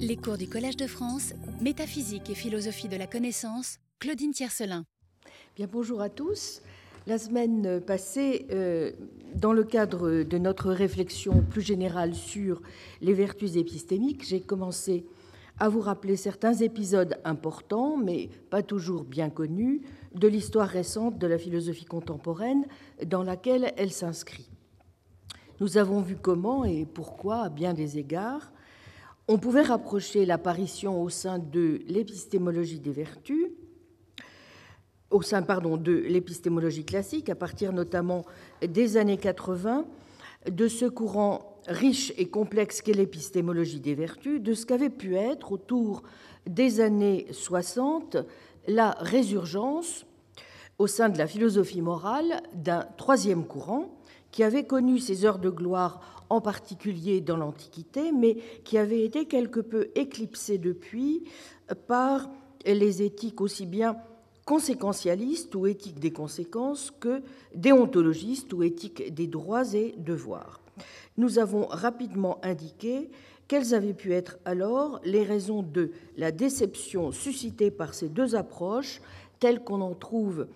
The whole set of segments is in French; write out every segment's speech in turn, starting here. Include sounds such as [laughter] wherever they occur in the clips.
Les cours du Collège de France, Métaphysique et philosophie de la connaissance, Claudine Tiercelin. Bien, bonjour à tous. La semaine passée, euh, dans le cadre de notre réflexion plus générale sur les vertus épistémiques, j'ai commencé à vous rappeler certains épisodes importants, mais pas toujours bien connus, de l'histoire récente de la philosophie contemporaine dans laquelle elle s'inscrit. Nous avons vu comment et pourquoi, à bien des égards, on pouvait rapprocher l'apparition au sein de l'épistémologie des vertus, au sein de l'épistémologie classique, à partir notamment des années 80, de ce courant riche et complexe qu'est l'épistémologie des vertus, de ce qu'avait pu être autour des années 60 la résurgence au sein de la philosophie morale d'un troisième courant qui avait connu ses heures de gloire en particulier dans l'Antiquité, mais qui avait été quelque peu éclipsé depuis par les éthiques aussi bien conséquentialistes ou éthiques des conséquences que déontologistes ou éthiques des droits et devoirs. Nous avons rapidement indiqué quelles avaient pu être alors les raisons de la déception suscitée par ces deux approches telles qu'on en trouve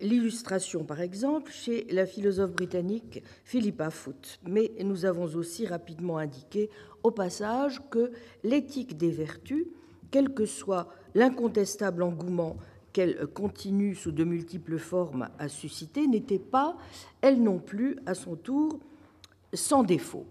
l'illustration, par exemple, chez la philosophe britannique Philippa Foot. Mais nous avons aussi rapidement indiqué au passage que l'éthique des vertus, quel que soit l'incontestable engouement qu'elle continue sous de multiples formes à susciter, n'était pas, elle non plus, à son tour, sans défaut.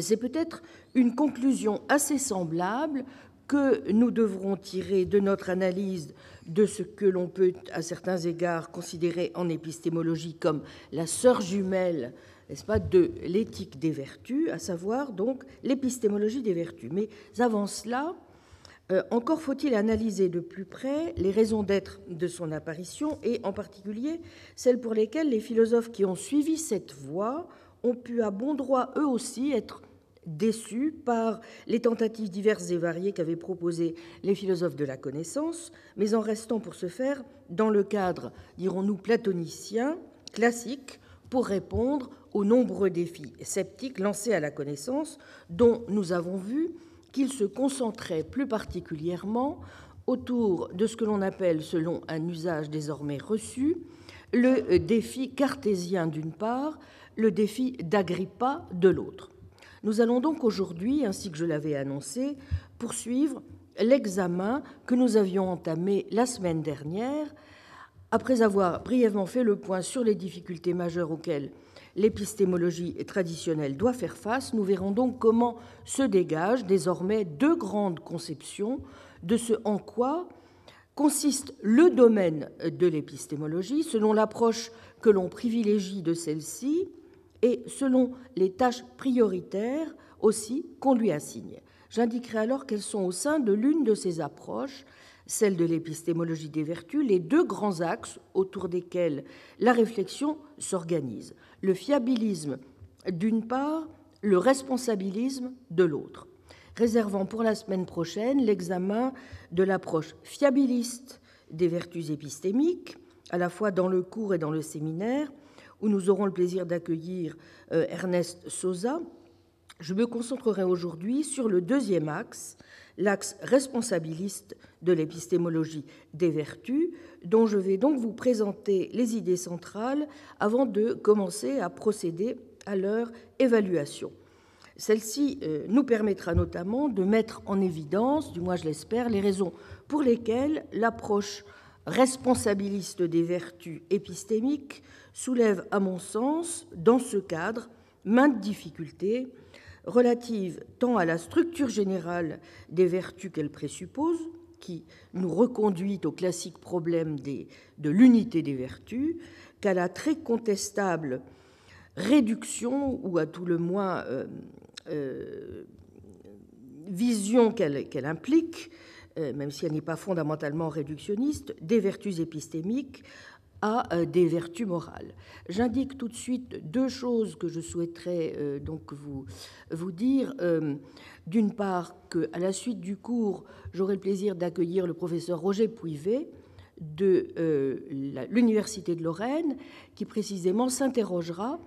C'est peut-être une conclusion assez semblable que nous devrons tirer de notre analyse de ce que l'on peut, à certains égards, considérer en épistémologie comme la sœur jumelle, n'est-ce pas, de l'éthique des vertus, à savoir donc l'épistémologie des vertus. Mais avant cela, euh, encore faut-il analyser de plus près les raisons d'être de son apparition et en particulier celles pour lesquelles les philosophes qui ont suivi cette voie ont pu à bon droit eux aussi être déçus par les tentatives diverses et variées qu'avaient proposées les philosophes de la connaissance, mais en restant pour ce faire dans le cadre, dirons-nous, platonicien, classique, pour répondre aux nombreux défis sceptiques lancés à la connaissance, dont nous avons vu qu'ils se concentraient plus particulièrement autour de ce que l'on appelle, selon un usage désormais reçu, le défi cartésien d'une part, le défi d'Agrippa de l'autre. Nous allons donc aujourd'hui, ainsi que je l'avais annoncé, poursuivre l'examen que nous avions entamé la semaine dernière, après avoir brièvement fait le point sur les difficultés majeures auxquelles l'épistémologie traditionnelle doit faire face, nous verrons donc comment se dégagent désormais deux grandes conceptions de ce en quoi consiste le domaine de l'épistémologie. Selon l'approche que l'on privilégie de celle-ci et selon les tâches prioritaires aussi qu'on lui assigne. J'indiquerai alors qu'elles sont au sein de l'une de ces approches, celle de l'épistémologie des vertus, les deux grands axes autour desquels la réflexion s'organise. Le fiabilisme d'une part, le responsabilisme de l'autre, réservant pour la semaine prochaine l'examen de l'approche fiabiliste des vertus épistémiques, à la fois dans le cours et dans le séminaire, où nous aurons le plaisir d'accueillir euh, Ernest Sosa. Je me concentrerai aujourd'hui sur le deuxième axe, l'axe responsabiliste de l'épistémologie des vertus, dont je vais donc vous présenter les idées centrales avant de commencer à procéder à leur évaluation. Celle-ci euh, nous permettra notamment de mettre en évidence, du moins je l'espère, les raisons pour lesquelles l'approche responsabiliste des vertus épistémiques soulève, à mon sens, dans ce cadre, maintes difficultés relatives tant à la structure générale des vertus qu'elle présuppose, qui nous reconduit au classique problème de l'unité des vertus, qu'à la très contestable réduction, ou à tout le moins euh, euh, vision qu'elle implique, euh, même si elle n'est pas fondamentalement réductionniste, des vertus épistémiques à euh, des vertus morales. J'indique tout de suite deux choses que je souhaiterais euh, donc vous, vous dire. D'une part, qu'à la suite du cours, j'aurai le plaisir d'accueillir le professeur Roger Pouivet de l'Université de Lorraine, qui précisément s'interrogera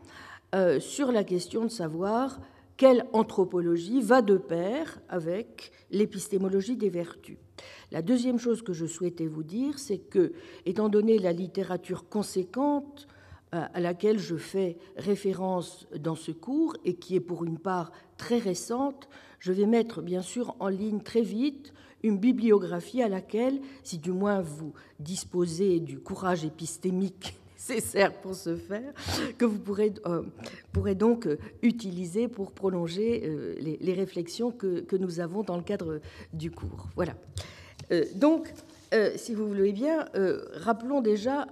sur la question de savoir quelle anthropologie va de pair avec l'épistémologie des vertus. La deuxième chose que je souhaitais vous dire, c'est que, étant donné la littérature conséquente euh, à laquelle je fais référence dans ce cours et qui est pour une part très récente, je vais mettre bien sûr en ligne très vite une bibliographie à laquelle, si du moins vous disposez du courage épistémique [laughs] nécessaire pour ce faire, que vous pourrez, euh, donc utiliser pour prolonger euh, les, les, réflexions que, que, nous avons dans le cadre du cours. Voilà. Donc, si vous voulez bien, rappelons déjà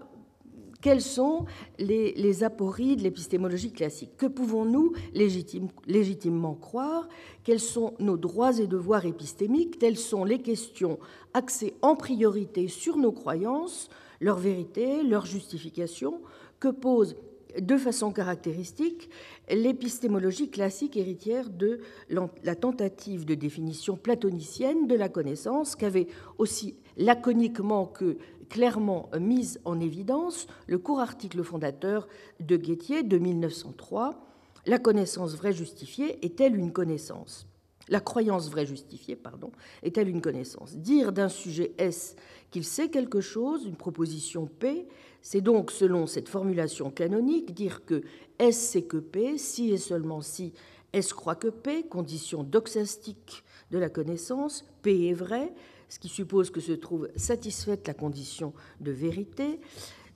quelles sont les, les apories de l'épistémologie classique. Que pouvons-nous légitime, légitimement croire? Quels sont nos droits et devoirs épistémiques? Telles sont les questions axées en priorité sur nos croyances, leur vérité, leur justification, que pose de façon caractéristique l'épistémologie classique héritière de la tentative de définition platonicienne de la connaissance qu'avait aussi laconiquement que clairement mise en évidence le court article fondateur de Guettier de 1903 La connaissance vraie justifiée est-elle une connaissance? La croyance vraie justifiée, pardon, est-elle une connaissance? Dire d'un sujet S qu'il sait quelque chose, une proposition P, c'est donc, selon cette formulation canonique, dire que S c'est que P, si et seulement si S croit que P, condition doxastique de la connaissance, P est vrai, ce qui suppose que se trouve satisfaite la condition de vérité,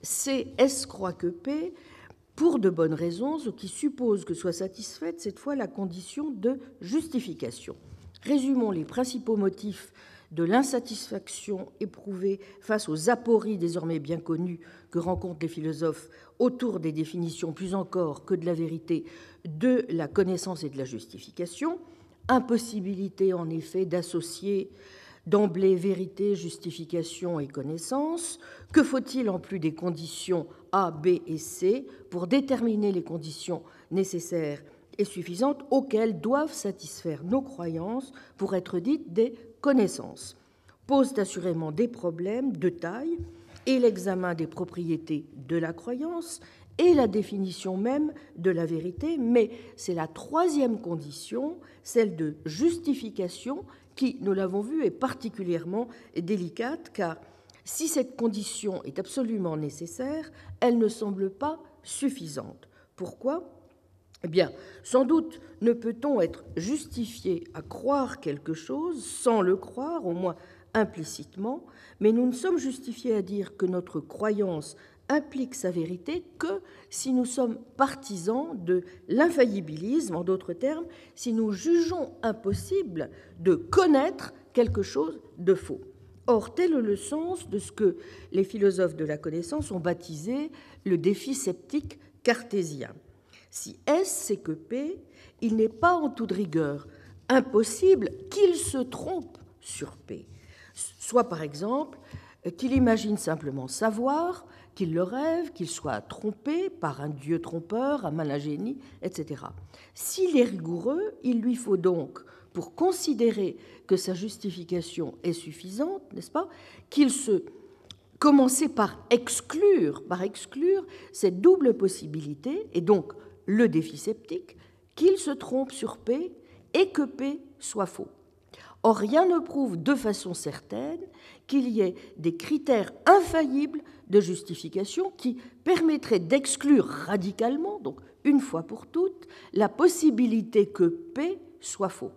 c'est S croit que P, pour de bonnes raisons, ce qui suppose que soit satisfaite cette fois la condition de justification. Résumons les principaux motifs de l'insatisfaction éprouvée face aux apories désormais bien connues que rencontrent les philosophes autour des définitions plus encore que de la vérité de la connaissance et de la justification, impossibilité en effet d'associer d'emblée vérité, justification et connaissance. Que faut-il en plus des conditions A, B et C pour déterminer les conditions nécessaires et suffisantes auxquelles doivent satisfaire nos croyances pour être dites des connaissances posent assurément des problèmes de taille et l'examen des propriétés de la croyance et la définition même de la vérité, mais c'est la troisième condition, celle de justification, qui, nous l'avons vu, est particulièrement délicate, car si cette condition est absolument nécessaire, elle ne semble pas suffisante. Pourquoi? Eh bien, sans doute ne peut-on être justifié à croire quelque chose sans le croire, au moins implicitement, mais nous ne sommes justifiés à dire que notre croyance implique sa vérité que si nous sommes partisans de l'infaillibilisme, en d'autres termes, si nous jugeons impossible de connaître quelque chose de faux. Or, tel est le sens de ce que les philosophes de la connaissance ont baptisé le défi sceptique cartésien. Si S c'est que P, il n'est pas en toute rigueur impossible qu'il se trompe sur P. Soit par exemple qu'il imagine simplement savoir, qu'il le rêve, qu'il soit trompé par un dieu trompeur, un malingénie, etc. S'il est rigoureux, il lui faut donc, pour considérer que sa justification est suffisante, n'est-ce pas, qu'il se commencer par exclure, par exclure cette double possibilité, et donc le défi sceptique, qu'il se trompe sur P et que P soit faux. Or, rien ne prouve de façon certaine qu'il y ait des critères infaillibles de justification qui permettraient d'exclure radicalement, donc une fois pour toutes, la possibilité que P soit faux.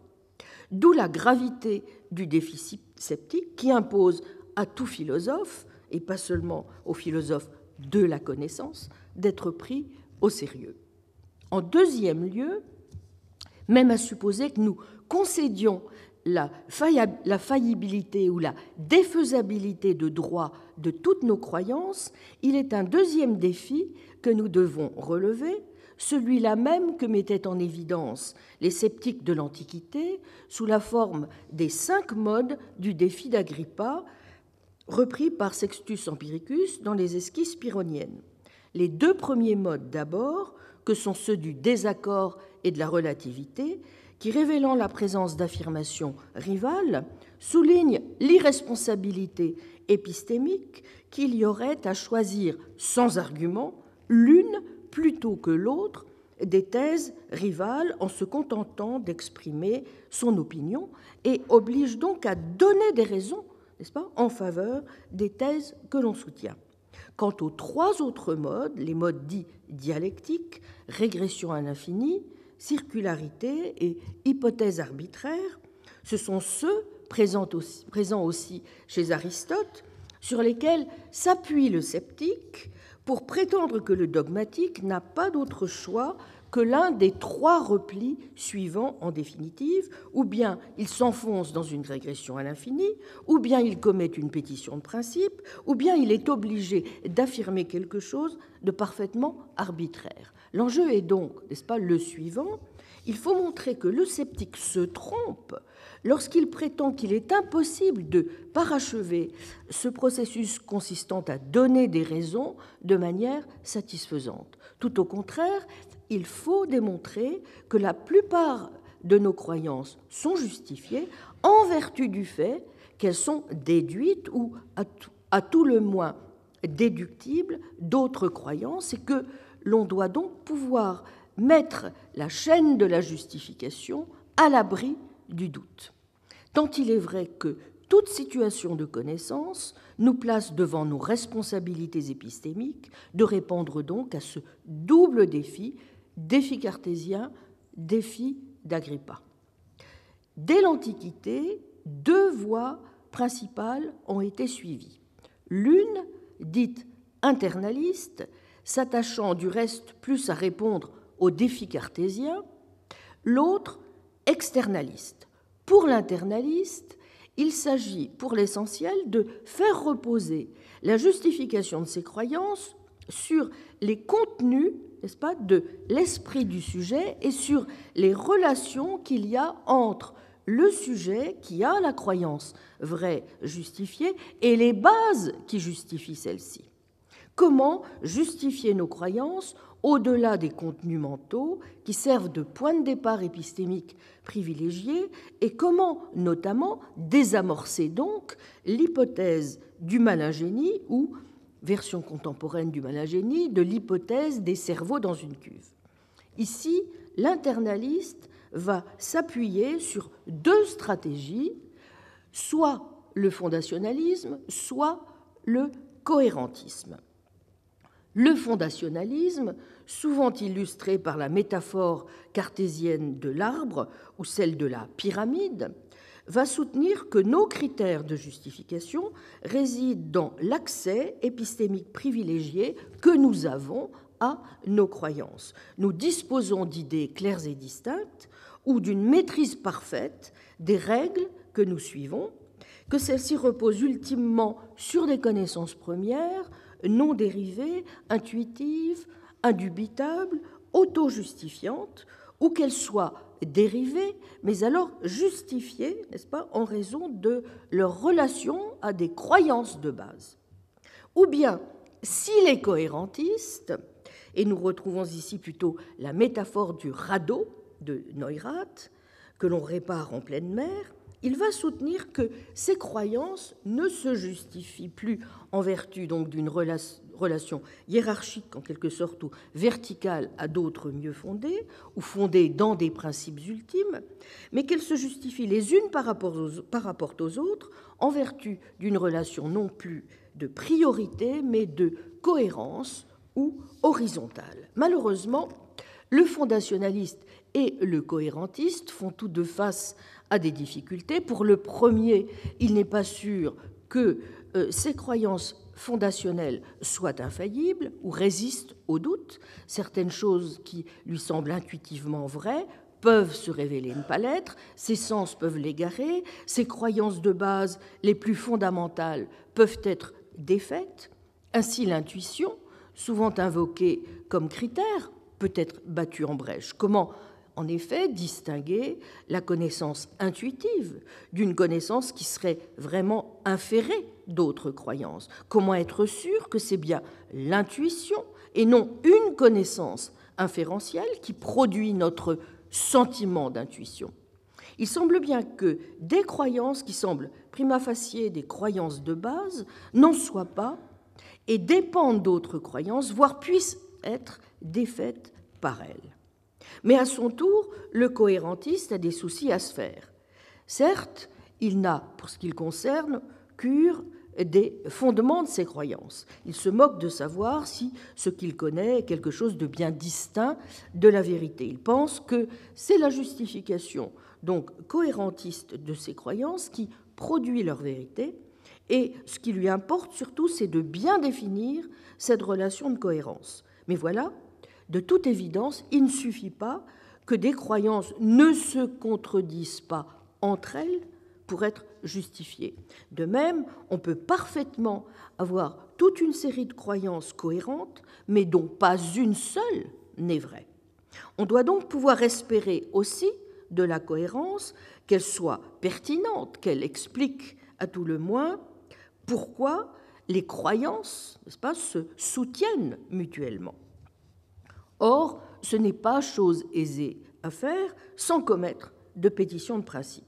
D'où la gravité du défi sceptique qui impose à tout philosophe, et pas seulement aux philosophes de la connaissance, d'être pris au sérieux. En deuxième lieu, même à supposer que nous concédions la, faillibilité ou la défaisabilité de droit de toutes nos croyances, il est un deuxième défi que nous devons relever, celui-là même que mettaient en évidence les sceptiques de l'Antiquité sous la forme des cinq modes du défi d'Agrippa, repris par Sextus Empiricus dans les esquisses pyrrhoniennes. Les deux premiers modes d'abord que sont ceux du désaccord et de la relativité, qui, révélant la présence d'affirmations rivales, soulignent l'irresponsabilité épistémique qu'il y aurait à choisir sans argument l'une plutôt que l'autre des thèses rivales en se contentant d'exprimer son opinion et oblige donc à donner des raisons, n'est-ce pas, en faveur des thèses que l'on soutient. Quant aux trois autres modes, les modes dits dialectiques, régression à l'infini, circularité et hypothèse arbitraire, ce sont ceux présents aussi, présents aussi chez Aristote, sur lesquels s'appuie le sceptique pour prétendre que le dogmatique n'a pas d'autre choix que l'un des trois replis suivants en définitive, ou bien il s'enfonce dans une régression à l'infini, ou bien il commet une pétition de principe, ou bien il est obligé d'affirmer quelque chose de parfaitement arbitraire. L'enjeu est donc, n'est-ce pas, le suivant, il faut montrer que le sceptique se trompe lorsqu'il prétend qu'il est impossible de parachever ce processus consistant à donner des raisons de manière satisfaisante. Tout au contraire, il faut démontrer que la plupart de nos croyances sont justifiées en vertu du fait qu'elles sont déduites ou à tout, le moins déductibles d'autres croyances et que l'on doit donc pouvoir mettre la chaîne de la justification à l'abri du doute. Tant il est vrai que toute situation de connaissance nous place devant nos responsabilités épistémiques de répondre donc à ce double défi, défi cartésien, défi d'Agrippa. Dès l'Antiquité, deux voies principales ont été suivies. L'une, dite internaliste, s'attachant du reste plus à répondre au défi cartésien, l'autre externaliste. Pour l'internaliste, il s'agit pour l'essentiel de faire reposer la justification de ses croyances sur les contenus, n'est-ce pas, de l'esprit du sujet et sur les relations qu'il y a entre le sujet qui a la croyance vraie justifiée et les bases qui justifient celle-ci. Comment justifier nos croyances au-delà des contenus mentaux qui servent de point de départ épistémique privilégié et comment notamment désamorcer donc l'hypothèse du malingénie ou, version contemporaine du malingénie, de l'hypothèse des cerveaux dans une cuve. Ici, l'internaliste va s'appuyer sur deux stratégies, soit le fondationalisme, soit le cohérentisme. Le fondationalisme, souvent illustré par la métaphore cartésienne de l'arbre ou celle de la pyramide, va soutenir que nos critères de justification résident dans l'accès épistémique privilégié que nous avons à nos croyances. Nous disposons d'idées claires et distinctes ou d'une maîtrise parfaite des règles que nous suivons, que celles-ci reposent ultimement sur des connaissances premières, non dérivée, intuitive, indubitable, auto-justifiante, ou qu'elle soit dérivée, mais alors justifiée, n'est-ce pas, en raison de leur relation à des croyances de base. Ou bien, s'il est cohérentiste, et nous retrouvons ici plutôt la métaphore du radeau de Neurath, que l'on répare en pleine mer, il va soutenir que ces croyances ne se justifient plus en vertu d'une relation hiérarchique en quelque sorte ou verticale à d'autres mieux fondées ou fondées dans des principes ultimes, mais qu'elles se justifient les unes par rapport aux, par rapport aux autres en vertu d'une relation non plus de priorité mais de cohérence ou horizontale. Malheureusement, le fondationaliste et le cohérentiste font tous deux face à des difficultés. Pour le premier, il n'est pas sûr que euh, ses croyances fondationnelles soient infaillibles ou résistent au doute. Certaines choses qui lui semblent intuitivement vraies peuvent se révéler ne pas l'être, ses sens peuvent l'égarer, ses croyances de base les plus fondamentales peuvent être défaites. Ainsi, l'intuition, souvent invoquée comme critère, peut être battue en brèche. Comment en effet distinguer la connaissance intuitive d'une connaissance qui serait vraiment inférée d'autres croyances. Comment être sûr que c'est bien l'intuition et non une connaissance inférentielle qui produit notre sentiment d'intuition? Il semble bien que des croyances qui semblent prima facie des croyances de base n'en soient pas et dépendent d'autres croyances, voire puissent être défaites par elles. Mais à son tour, le cohérentiste a des soucis à se faire. Certes, il n'a, pour ce qu'il concerne, cure des fondements de ses croyances. Il se moque de savoir si ce qu'il connaît est quelque chose de bien distinct de la vérité. Il pense que c'est la justification, donc cohérentiste de ses croyances, qui produit leur vérité, et ce qui lui importe surtout, c'est de bien définir cette relation de cohérence. Mais voilà, de toute évidence, il ne suffit pas que des croyances ne se contredisent pas entre elles pour être justifiées. De même, on peut parfaitement avoir toute une série de croyances cohérentes, mais dont pas une seule n'est vraie. On doit donc pouvoir espérer aussi de la cohérence, qu'elle soit pertinente, qu'elle explique à tout le moins pourquoi les croyances pas, se soutiennent mutuellement. Or, ce n'est pas chose aisée à faire sans commettre de pétition de principe.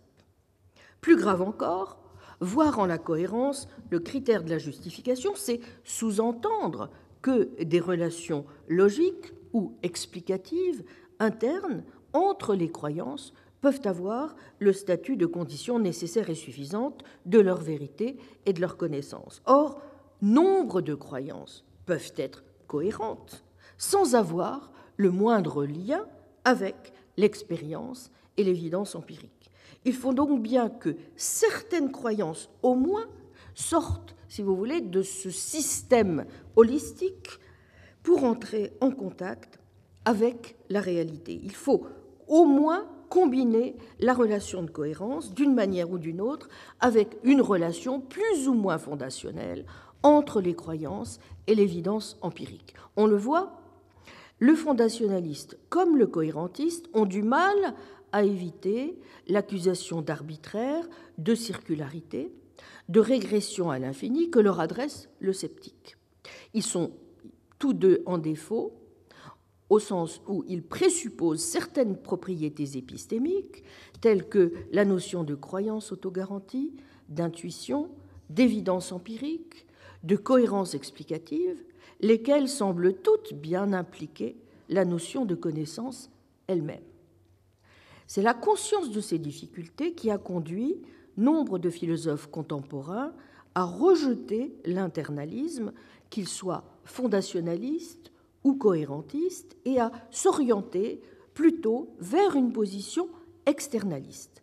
Plus grave encore, voir en la cohérence le critère de la justification, c'est sous-entendre que des relations logiques ou explicatives internes entre les croyances peuvent avoir le statut de conditions nécessaires et suffisantes de leur vérité et de leur connaissance. Or, nombre de croyances peuvent être cohérentes sans avoir le moindre lien avec l'expérience et l'évidence empirique. Il faut donc bien que certaines croyances, au moins, sortent, si vous voulez, de ce système holistique pour entrer en contact avec la réalité. Il faut au moins combiner la relation de cohérence, d'une manière ou d'une autre, avec une relation plus ou moins fondationnelle entre les croyances et l'évidence empirique. On le voit, le fondationaliste comme le cohérentiste ont du mal à éviter l'accusation d'arbitraire, de circularité, de régression à l'infini que leur adresse le sceptique. Ils sont tous deux en défaut au sens où ils présupposent certaines propriétés épistémiques, telles que la notion de croyance autogarantie, d'intuition, d'évidence empirique, de cohérence explicative, lesquelles semblent toutes bien impliquer la notion de connaissance elle-même. C'est la conscience de ces difficultés qui a conduit nombre de philosophes contemporains à rejeter l'internalisme, qu'il soit fondationaliste ou cohérentiste, et à s'orienter plutôt vers une position externaliste.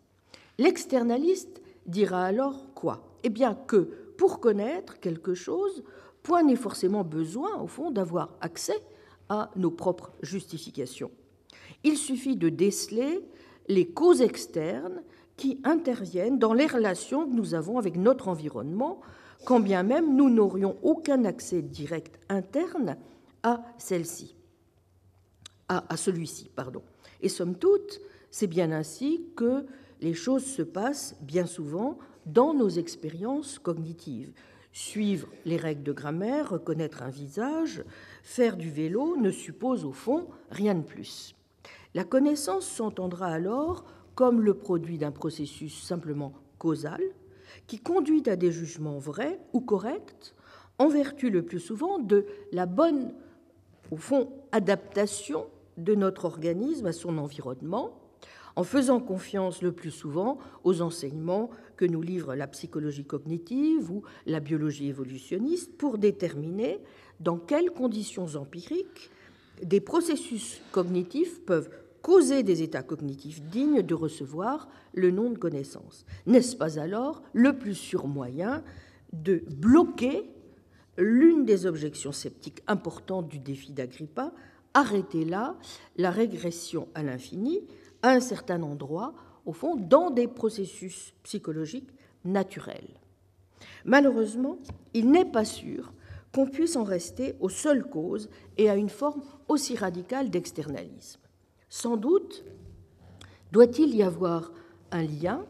L'externaliste dira alors quoi? Eh bien que pour connaître quelque chose, point n'est forcément besoin, au fond, d'avoir accès à nos propres justifications. Il suffit de déceler les causes externes qui interviennent dans les relations que nous avons avec notre environnement, quand bien même nous n'aurions aucun accès direct interne à celle-ci, à, celui-ci, pardon. Et somme toute, c'est bien ainsi que les choses se passent bien souvent dans nos expériences cognitives. Suivre les règles de grammaire, reconnaître un visage, faire du vélo ne suppose au fond rien de plus. La connaissance s'entendra alors comme le produit d'un processus simplement causal qui conduit à des jugements vrais ou corrects en vertu le plus souvent de la bonne, au fond, adaptation de notre organisme à son environnement, en faisant confiance le plus souvent aux enseignements que nous livre la psychologie cognitive ou la biologie évolutionniste pour déterminer dans quelles conditions empiriques des processus cognitifs peuvent causer des états cognitifs dignes de recevoir le nom de connaissance. N'est-ce pas alors le plus sûr moyen de bloquer l'une des objections sceptiques importantes du défi d'Agrippa, arrêter là la régression à l'infini à un certain endroit, au fond, dans des processus psychologiques naturels? Malheureusement, il n'est pas sûr qu'on puisse en rester aux seules causes et à une forme aussi radicale d'externalisme. Sans doute doit-il y avoir un lien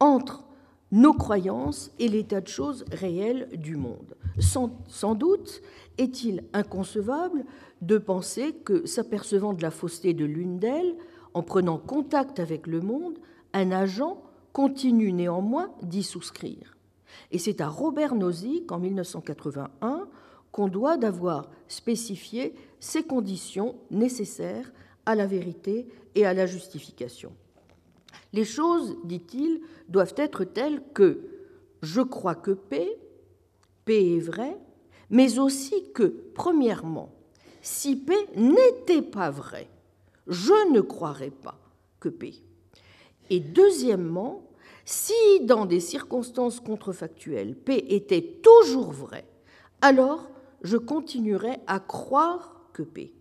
entre nos croyances et l'état de choses réel du monde. Sans, doute est-il inconcevable de penser que, s'apercevant de la fausseté de l'une d'elles, en prenant contact avec le monde, un agent continue néanmoins d'y souscrire. Et c'est à Robert Nozick, en 1981, qu'on doit d'avoir spécifié ces conditions nécessaires à la vérité et à la justification. Les choses, dit-il, doivent être telles que je crois que P, P est vrai, mais aussi que, premièrement, si P n'était pas vrai, je ne croirais pas que P. Et deuxièmement, si dans des circonstances contrefactuelles P était toujours vrai, alors je continuerai à croire que P.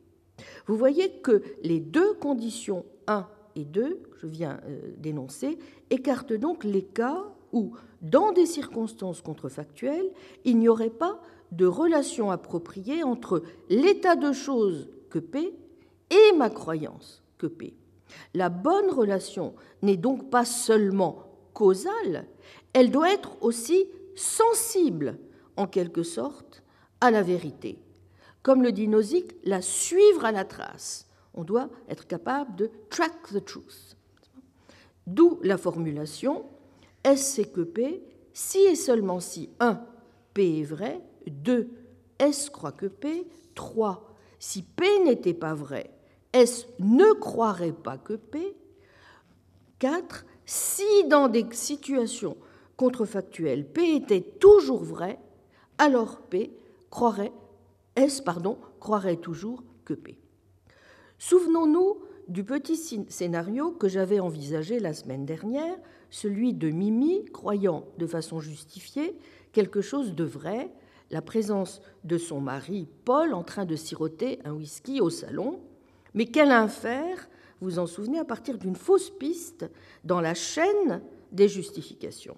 Vous voyez que les deux conditions 1 et 2, que je viens euh, d'énoncer, écartent donc les cas où, dans des circonstances contrefactuelles, il n'y aurait pas de relation appropriée entre l'état de choses que P et ma croyance que P. La bonne relation n'est donc pas seulement causale, elle doit être aussi sensible, en quelque sorte, à la vérité. Comme le dit Nozick, la suivre à la trace. On doit être capable de track the truth. D'où la formulation S c'est que P, si et seulement si 1. P est vrai, 2. S croit que P, 3. Si P n'était pas vrai, S ne croirait pas que P, 4. Si dans des situations contrefactuelles P était toujours vrai, alors P croirait, S pardon, croirait toujours que P. Souvenons-nous du petit scénario que j'avais envisagé la semaine dernière, celui de Mimi croyant de façon justifiée quelque chose de vrai, la présence de son mari Paul en train de siroter un whisky au salon. Mais qu'elle infère, vous en souvenez, à partir d'une fausse piste dans la chaîne des justifications.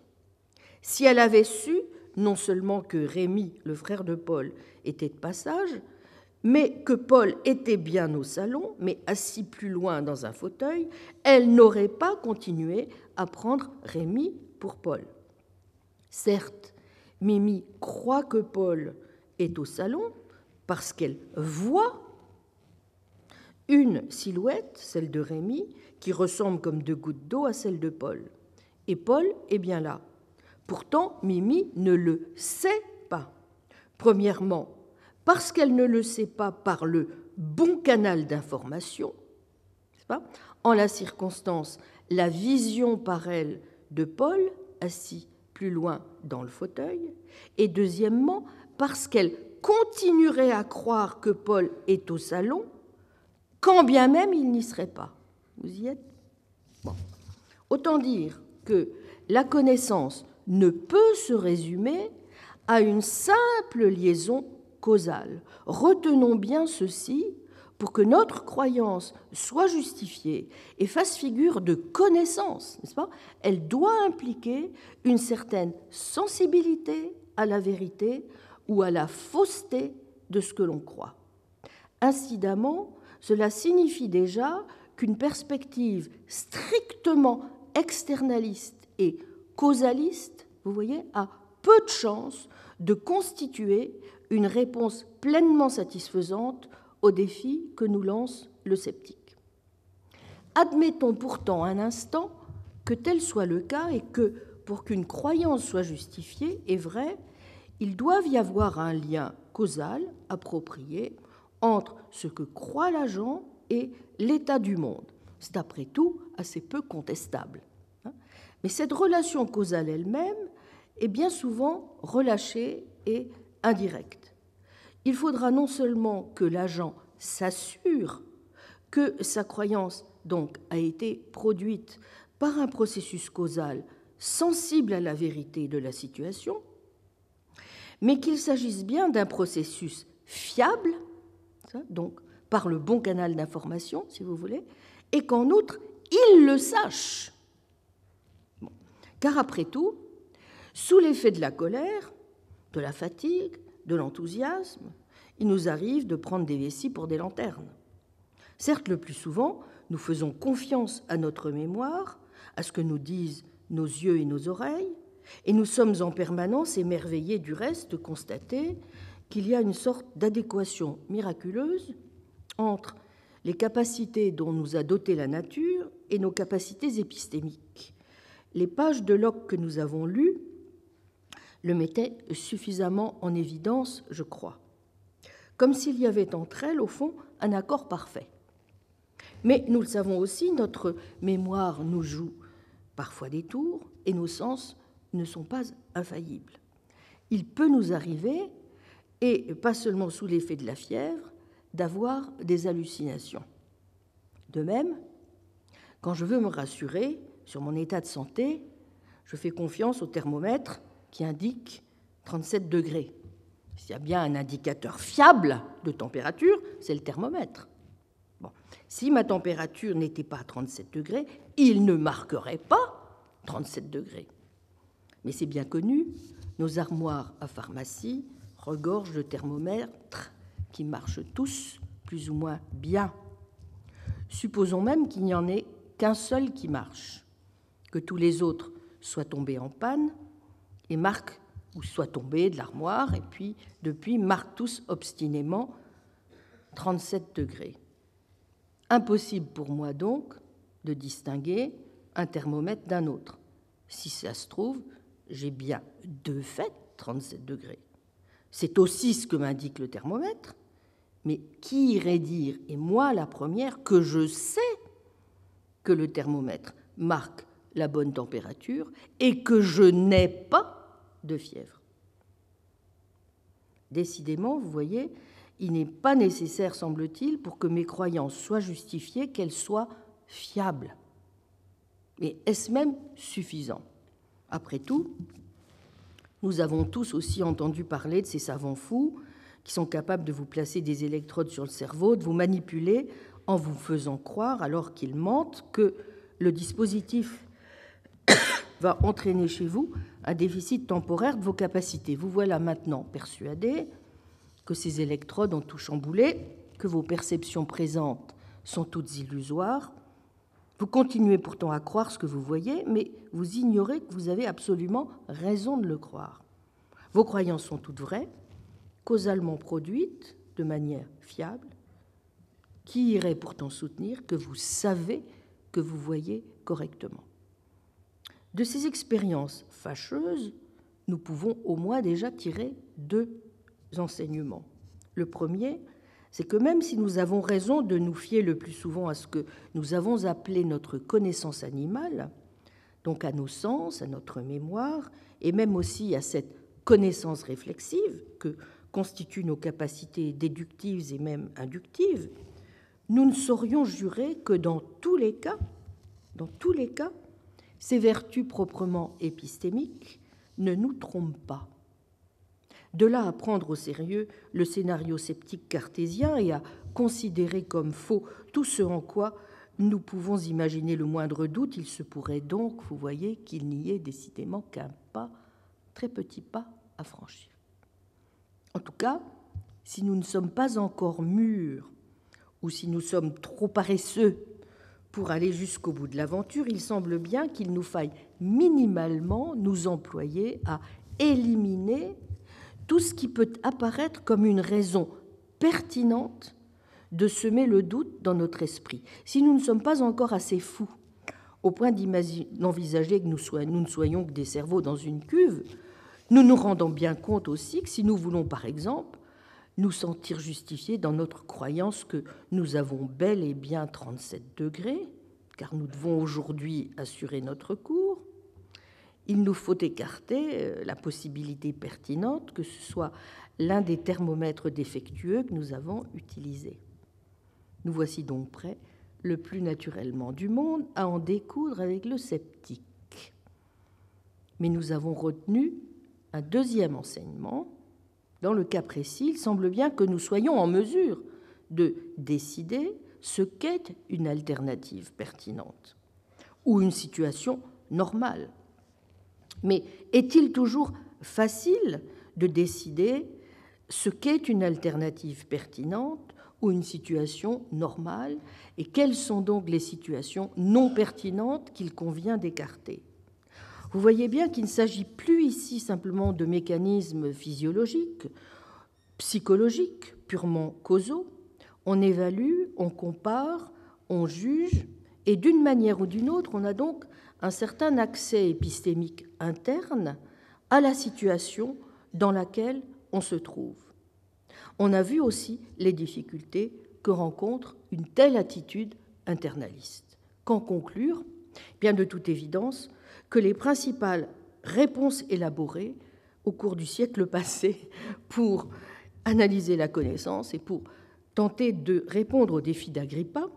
Si elle avait su non seulement que Rémy, le frère de Paul, était de passage, mais que Paul était bien au salon, mais assis plus loin dans un fauteuil, elle n'aurait pas continué à prendre Rémy pour Paul. Certes, Mimi croit que Paul est au salon parce qu'elle voit une silhouette, celle de Rémy, qui ressemble comme deux gouttes d'eau à celle de Paul. Et Paul est bien là. Pourtant, Mimi ne le sait pas. Premièrement, parce qu'elle ne le sait pas par le bon canal d'information, en la circonstance, la vision par elle de Paul, assis plus loin dans le fauteuil, et deuxièmement, parce qu'elle continuerait à croire que Paul est au salon, quand bien même il n'y serait pas. Vous y êtes? Autant dire que la connaissance ne peut se résumer à une simple liaison causale. Retenons bien ceci pour que notre croyance soit justifiée et fasse figure de connaissance, n'est-ce pas? Elle doit impliquer une certaine sensibilité à la vérité ou à la fausseté de ce que l'on croit. Incidemment, cela signifie déjà qu'une perspective strictement externaliste et causaliste, vous voyez, a peu de chances de constituer une réponse pleinement satisfaisante au défi que nous lance le sceptique. Admettons pourtant un instant que tel soit le cas et que, pour qu'une croyance soit justifiée et vraie, il doit y avoir un lien causal approprié entre ce que croit l'agent et l'état du monde. C'est après tout assez peu contestable. Mais cette relation causale elle-même est bien souvent relâchée et indirecte. Il faudra non seulement que l'agent s'assure que sa croyance donc a été produite par un processus causal sensible à la vérité de la situation, mais qu'il s'agisse bien d'un processus fiable, donc par le bon canal d'information, si vous voulez, et qu'en outre, il le sache. Car après tout, sous l'effet de la colère, de la fatigue, de l'enthousiasme, il nous arrive de prendre des vessies pour des lanternes. Certes, le plus souvent, nous faisons confiance à notre mémoire, à ce que nous disent nos yeux et nos oreilles, et nous sommes en permanence émerveillés du reste de constater qu'il y a une sorte d'adéquation miraculeuse entre les capacités dont nous a doté la nature et nos capacités épistémiques. Les pages de Locke que nous avons lues le mettaient suffisamment en évidence, je crois, comme s'il y avait entre elles, au fond, un accord parfait. Mais nous le savons aussi, notre mémoire nous joue parfois des tours et nos sens ne sont pas infaillibles. Il peut nous arriver, et pas seulement sous l'effet de la fièvre, d'avoir des hallucinations. De même, quand je veux me rassurer sur mon état de santé, je fais confiance au thermomètre qui indique 37 degrés. S'il y a bien un indicateur fiable de température, c'est le thermomètre. Bon. Si ma température n'était pas à 37 degrés, il ne marquerait pas 37 degrés. Mais c'est bien connu, nos armoires à pharmacie regorgent de thermomètres qui marchent tous plus ou moins bien. Supposons même qu'il n'y en ait qu'un seul qui marche, que tous les autres soient tombés en panne et marquent ou soient tombés de l'armoire et puis depuis marquent tous obstinément 37 degrés. Impossible pour moi donc de distinguer un thermomètre d'un autre. Si ça se trouve, j'ai bien deux fait 37 degrés. C'est aussi ce que m'indique le thermomètre, mais qui irait dire, et moi la première, que je sais que le thermomètre marque la bonne température et que je n'ai pas de fièvre Décidément, vous voyez, il n'est pas nécessaire, semble-t-il, pour que mes croyances soient justifiées, qu'elles soient fiables. Mais est-ce même suffisant? Après tout, nous avons tous aussi entendu parler de ces savants fous qui sont capables de vous placer des électrodes sur le cerveau, de vous manipuler en vous faisant croire, alors qu'ils mentent, que le dispositif va entraîner chez vous un déficit temporaire de vos capacités. Vous voilà maintenant persuadé que ces électrodes ont tout chamboulé, que vos perceptions présentes sont toutes illusoires. Vous continuez pourtant à croire ce que vous voyez, mais vous ignorez que vous avez absolument raison de le croire. Vos croyances sont toutes vraies, causalement produites de manière fiable. Qui irait pourtant soutenir que vous savez que vous voyez correctement De ces expériences fâcheuses, nous pouvons au moins déjà tirer deux enseignements. Le premier, c'est que même si nous avons raison de nous fier le plus souvent à ce que nous avons appelé notre connaissance animale, donc à nos sens, à notre mémoire, et même aussi à cette connaissance réflexive que constituent nos capacités déductives et même inductives, nous ne saurions jurer que dans tous les cas, dans tous les cas, ces vertus proprement épistémiques ne nous trompent pas. De là à prendre au sérieux le scénario sceptique cartésien et à considérer comme faux tout ce en quoi nous pouvons imaginer le moindre doute, il se pourrait donc, vous voyez, qu'il n'y ait décidément qu'un pas très petit pas à franchir. En tout cas, si nous ne sommes pas encore mûrs ou si nous sommes trop paresseux pour aller jusqu'au bout de l'aventure, il semble bien qu'il nous faille minimalement nous employer à éliminer tout ce qui peut apparaître comme une raison pertinente de semer le doute dans notre esprit. Si nous ne sommes pas encore assez fous au point d'envisager que nous, ne soyons que des cerveaux dans une cuve, nous nous rendons bien compte aussi que si nous voulons, par exemple, nous sentir justifiés dans notre croyance que nous avons bel et bien 37 degrés, car nous devons aujourd'hui assurer notre cours, il nous faut écarter euh, la possibilité pertinente que ce soit l'un des thermomètres défectueux que nous avons utilisés. Nous voici donc prêts, le plus naturellement du monde, à en découdre avec le sceptique. Mais nous avons retenu un deuxième enseignement. Dans le cas précis, il semble bien que nous soyons en mesure de décider ce qu'est une alternative pertinente ou une situation normale. Mais est-il toujours facile de décider ce qu'est une alternative pertinente ou une situation normale et quelles sont donc les situations non pertinentes qu'il convient d'écarter? Vous voyez bien qu'il ne s'agit plus ici simplement de mécanismes physiologiques, psychologiques, purement causaux. On évalue, on compare, on juge, et d'une manière ou d'une autre, on a donc un certain accès épistémique interne à la situation dans laquelle on se trouve. On a vu aussi les difficultés que rencontre une telle attitude internaliste. Qu'en conclure? Bien de toute évidence que les principales réponses élaborées au cours du siècle [laughs] passé pour analyser la connaissance et pour tenter de répondre aux défis d'Agrippa,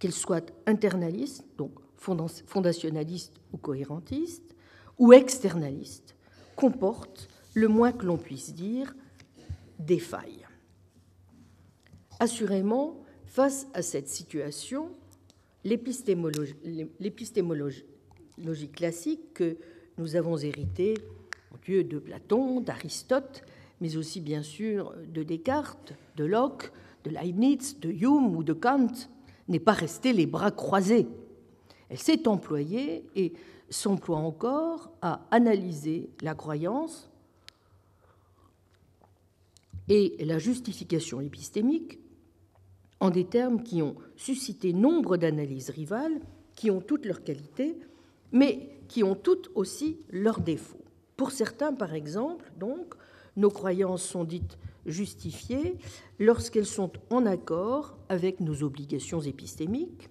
qu'elles soient internalistes, donc fondationalistes ou cohérentistes, ou externalistes, comportent, le moins que l'on puisse dire, des failles. Assurément, face à cette situation, l'épistémologie classique que nous avons héritée Dieu de Platon, d'Aristote, mais aussi bien sûr de Descartes, de Locke, de Leibniz, de Hume ou de Kant, n'est pas restée les bras croisés. Elle s'est employée et s'emploie encore à analyser la croyance et la justification épistémique en des termes qui ont suscité nombre d'analyses rivales, qui ont toutes leurs qualités, mais qui ont toutes aussi leurs défauts. Pour certains, par exemple, donc, nos croyances sont dites justifiées lorsqu'elles sont en accord avec nos obligations épistémiques,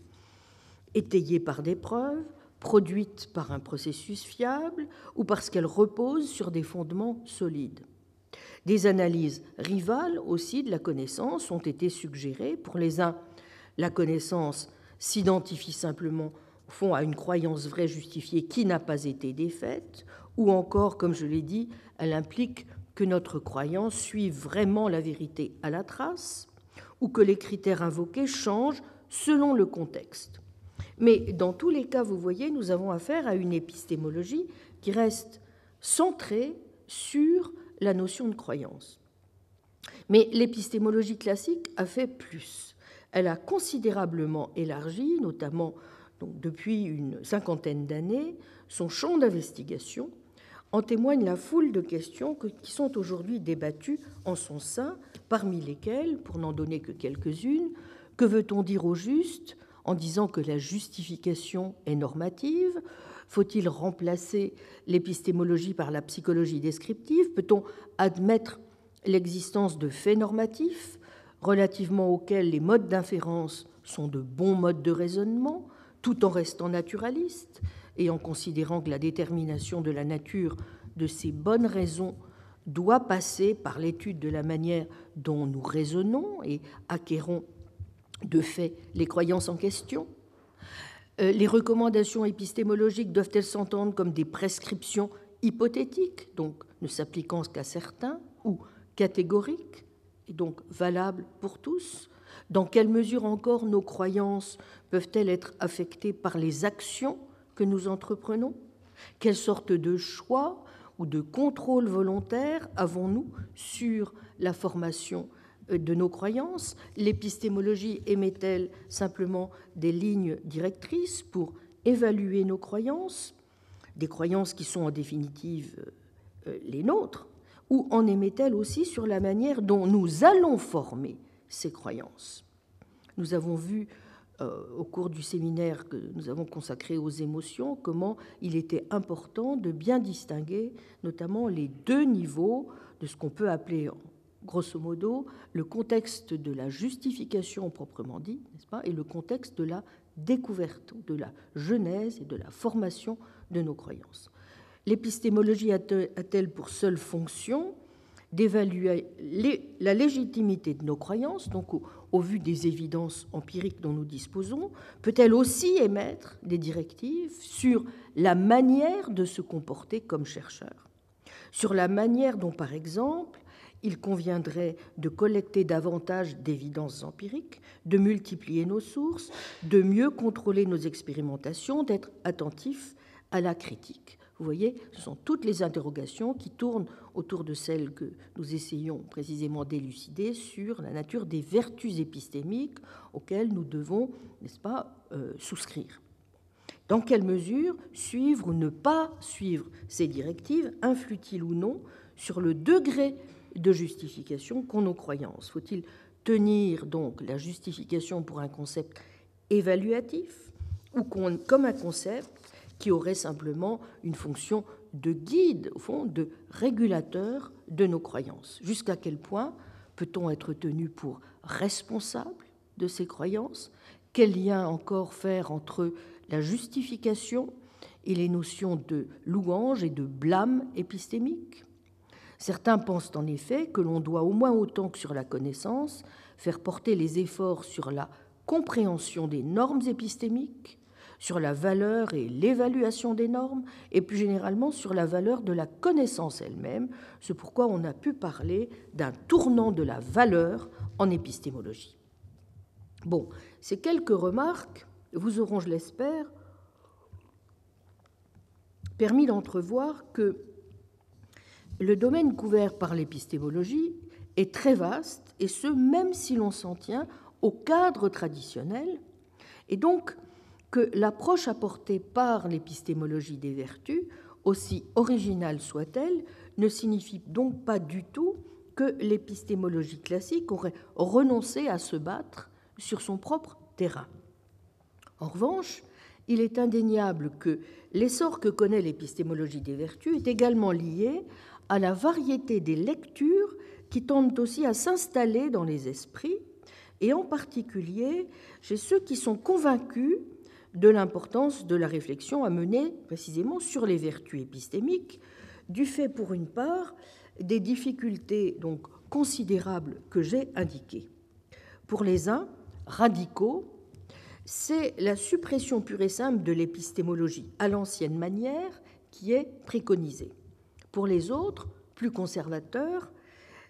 étayées par des preuves, produites par un processus fiable ou parce qu'elles reposent sur des fondements solides. Des analyses rivales aussi de la connaissance ont été suggérées. Pour les uns, la connaissance s'identifie simplement au fond à une croyance vraie justifiée qui n'a pas été défaite, ou encore, comme je l'ai dit, elle implique que notre croyance suive vraiment la vérité à la trace, ou que les critères invoqués changent selon le contexte. Mais dans tous les cas, vous voyez, nous avons affaire à une épistémologie qui reste centrée sur la notion de croyance. Mais l'épistémologie classique a fait plus. Elle a considérablement élargi, notamment depuis une cinquantaine d'années, son champ d'investigation. En témoigne la foule de questions qui sont aujourd'hui débattues en son sein, parmi lesquelles, pour n'en donner que quelques-unes, que veut-on dire au juste en disant que la justification est normative? Faut-il remplacer l'épistémologie par la psychologie descriptive? Peut-on admettre l'existence de faits normatifs relativement auxquels les modes d'inférence sont de bons modes de raisonnement, tout en restant naturalistes et en considérant que la détermination de la nature de ces bonnes raisons doit passer par l'étude de la manière dont nous raisonnons et acquérons de fait les croyances en question. Euh, les recommandations épistémologiques doivent-elles s'entendre comme des prescriptions hypothétiques, donc ne s'appliquant qu'à certains, ou catégoriques, et donc valables pour tous? Dans quelle mesure encore nos croyances peuvent-elles être affectées par les actions que nous entreprenons? Quelle sorte de choix ou de contrôle volontaire avons-nous sur la formation de nos croyances? L'épistémologie émet-elle simplement des lignes directrices pour évaluer nos croyances, des croyances qui sont en définitive euh, les nôtres, ou en émet-elle aussi sur la manière dont nous allons former ces croyances Nous avons vu euh, au cours du séminaire que nous avons consacré aux émotions comment il était important de bien distinguer notamment les deux niveaux de ce qu'on peut appeler grosso modo, le contexte de la justification proprement dit, n'est-ce pas, et le contexte de la découverte, de la genèse et de la formation de nos croyances. L'épistémologie a-t-elle pour seule fonction d'évaluer la légitimité de nos croyances, donc au, au, vu des évidences empiriques dont nous disposons Peut-elle aussi émettre des directives sur la manière de se comporter comme chercheur? Sur la manière dont, par exemple, il conviendrait de collecter davantage d'évidences empiriques, de multiplier nos sources, de mieux contrôler nos expérimentations, d'être attentif à la critique. Vous voyez, ce sont toutes les interrogations qui tournent autour de celles que nous essayons précisément d'élucider sur la nature des vertus épistémiques auxquelles nous devons, n'est-ce pas, euh, souscrire. Dans quelle mesure suivre ou ne pas suivre ces directives influe-t-il ou non sur le degré de justification qu'ont nos croyances? Faut-il tenir donc la justification pour un concept évaluatif ou comme un concept qui aurait simplement une fonction de guide, au fond, de régulateur de nos croyances. Jusqu'à quel point peut-on être tenu pour responsable de ces croyances? Quel lien encore faire entre la justification et les notions de louange et de blâme épistémique? Certains pensent en effet que l'on doit au moins autant que sur la connaissance faire porter les efforts sur la compréhension des normes épistémiques, sur la valeur et l'évaluation des normes, et plus généralement sur la valeur de la connaissance elle-même. C'est pourquoi on a pu parler d'un tournant de la valeur en épistémologie. Bon, ces quelques remarques vous auront, je l'espère, permis d'entrevoir que le domaine couvert par l'épistémologie est très vaste, et ce, même si l'on s'en tient au cadre traditionnel, et donc que l'approche apportée par l'épistémologie des vertus, aussi originale soit-elle, ne signifie donc pas du tout que l'épistémologie classique aurait renoncé à se battre sur son propre terrain. En revanche, il est indéniable que l'essor que connaît l'épistémologie des vertus est également lié à la variété des lectures qui tendent aussi à s'installer dans les esprits, et en particulier chez ceux qui sont convaincus de l'importance de la réflexion à mener précisément sur les vertus épistémiques, du fait pour une part des difficultés donc considérables que j'ai indiquées. Pour les uns, radicaux, c'est la suppression pure et simple de l'épistémologie à l'ancienne manière qui est préconisée. Pour les autres, plus conservateurs,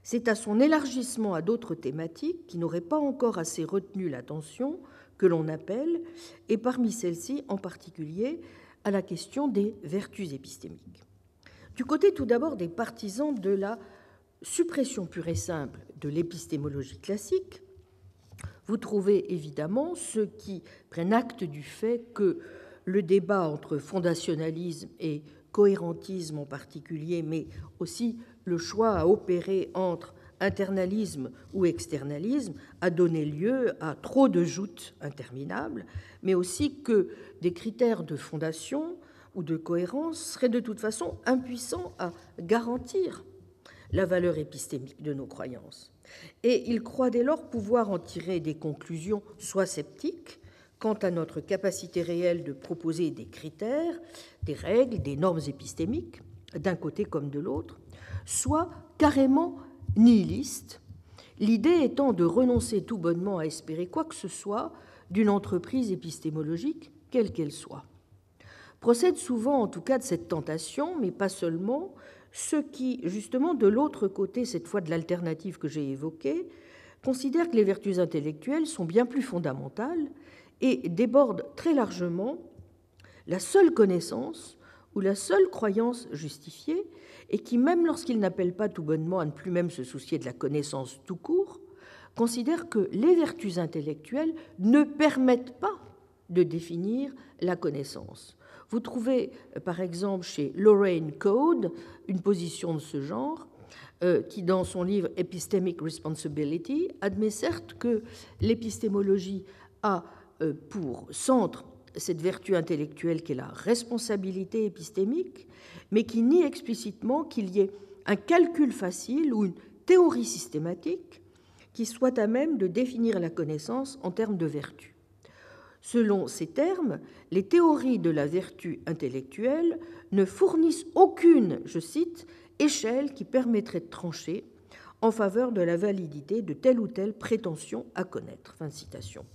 c'est à son élargissement à d'autres thématiques qui n'auraient pas encore assez retenu l'attention que l'on appelle, et parmi celles-ci en particulier, à la question des vertus épistémiques. Du côté tout d'abord des partisans de la suppression pure et simple de l'épistémologie classique, vous trouvez évidemment ceux qui prennent acte du fait que le débat entre fondationalisme et cohérentisme en particulier, mais aussi le choix à opérer entre internalisme ou externalisme a donné lieu à trop de joutes interminables, mais aussi que des critères de fondation ou de cohérence seraient de toute façon impuissants à garantir la valeur épistémique de nos croyances. Et il croit dès lors pouvoir en tirer des conclusions soit sceptiques quant à notre capacité réelle de proposer des critères, des règles, des normes épistémiques, d'un côté comme de l'autre, soit carrément nihiliste, l'idée étant de renoncer tout bonnement à espérer quoi que ce soit d'une entreprise épistémologique, quelle qu'elle soit. Procède souvent, en tout cas, de cette tentation, mais pas seulement, ceux qui, justement, de l'autre côté, cette fois de l'alternative que j'ai évoquée, considèrent que les vertus intellectuelles sont bien plus fondamentales et débordent très largement la seule connaissance ou la seule croyance justifiée, et qui, même lorsqu'ils n'appellent pas tout bonnement à ne plus même se soucier de la connaissance tout court, considèrent que les vertus intellectuelles ne permettent pas de définir la connaissance. Vous trouvez, par exemple, chez Lorraine Code une position de ce genre, euh, qui, dans son livre Epistemic Responsibility, admet certes que l'épistémologie a euh, pour centre cette vertu intellectuelle qui est la responsabilité épistémique, mais qui nie explicitement qu'il y ait un calcul facile ou une théorie systématique qui soit à même de définir la connaissance en termes de vertu. Selon ces termes, les théories de la vertu intellectuelle ne fournissent aucune, je cite, échelle qui permettrait de trancher en faveur de la validité de telle ou telle prétention à connaître. Fin de citation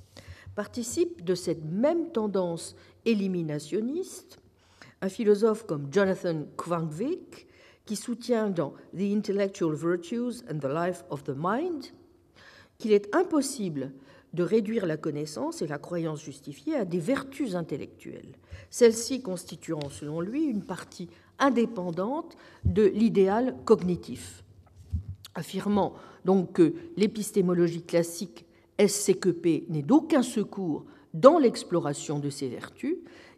participe de cette même tendance éliminationniste un philosophe comme Jonathan Kvanvik, qui soutient dans The Intellectual Virtues and the Life of the Mind qu'il est impossible de réduire la connaissance et la croyance justifiée à des vertus intellectuelles, celles-ci constituant, selon lui, une partie indépendante de l'idéal cognitif. Affirmant donc que l'épistémologie classique SCQP n'est d'aucun secours dans l'exploration de ces vertus,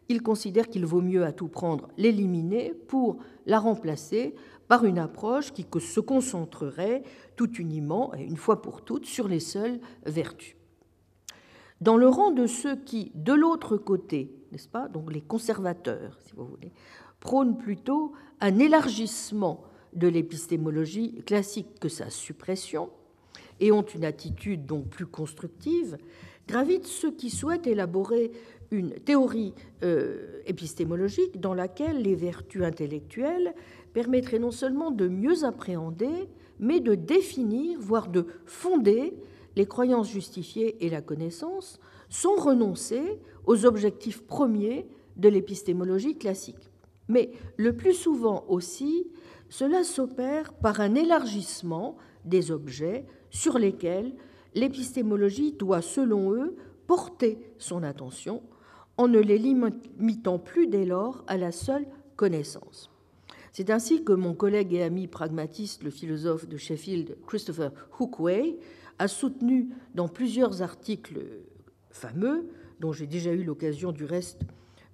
il considère qu'il vaut mieux à tout prendre l'éliminer pour la remplacer par une approche qui se concentrerait tout uniment et une fois pour toutes sur les seules vertus. Dans le rang de ceux qui, de l'autre côté, n'est-ce pas, donc les conservateurs, si vous voulez, prônent plutôt un élargissement de l'épistémologie classique que sa suppression, et ont une attitude donc plus constructive, gravitent ceux qui souhaitent élaborer une théorie euh, épistémologique dans laquelle les vertus intellectuelles permettraient non seulement de mieux appréhender, mais de définir, voire de fonder les croyances justifiées et la connaissance, sans renoncer aux objectifs premiers de l'épistémologie classique. Mais le plus souvent aussi, cela s'opère par un élargissement des objets sur lesquels l'épistémologie doit, selon eux, porter son attention en ne les limitant plus dès lors à la seule connaissance. C'est ainsi que mon collègue et ami pragmatiste, le philosophe de Sheffield, Christopher Hookway, a soutenu dans plusieurs articles fameux, dont j'ai déjà eu l'occasion du reste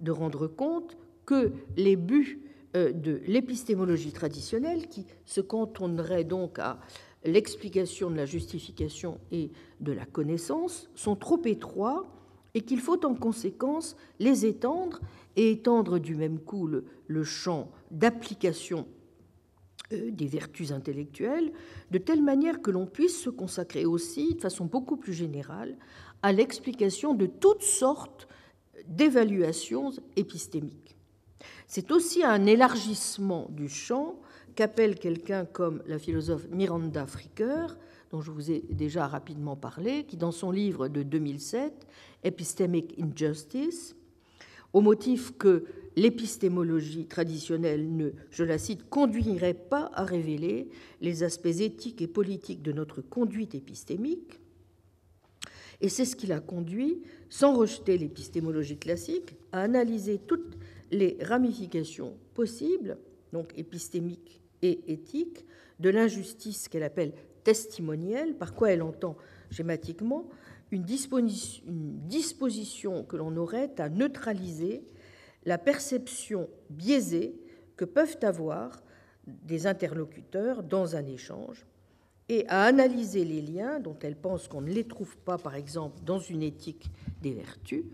de rendre compte, que les buts euh, de l'épistémologie traditionnelle, qui se cantonnerait donc à l'explication de la justification et de la connaissance, sont trop étroits et qu'il faut en conséquence les étendre et étendre du même coup le, champ d'application euh, des vertus intellectuelles, de telle manière que l'on puisse se consacrer aussi, de façon beaucoup plus générale, à l'explication de toutes sortes d'évaluations épistémiques. C'est aussi un élargissement du champ qu'appelle quelqu'un comme la philosophe Miranda Fricker, dont je vous ai déjà rapidement parlé, qui dans son livre de 2007, Epistemic Injustice, au motif que l'épistémologie traditionnelle ne, je la cite, conduirait pas à révéler les aspects éthiques et politiques de notre conduite épistémique, et c'est ce qui l'a conduit, sans rejeter l'épistémologie classique, à analyser toutes les ramifications possibles, donc épistémiques et éthiques, de l'injustice qu'elle appelle testimonielle, par quoi elle entend schématiquement une disposition que l'on aurait à neutraliser la perception biaisée que peuvent avoir des interlocuteurs dans un échange et à analyser les liens dont elle pense qu'on ne les trouve pas, par exemple, dans une éthique des vertus,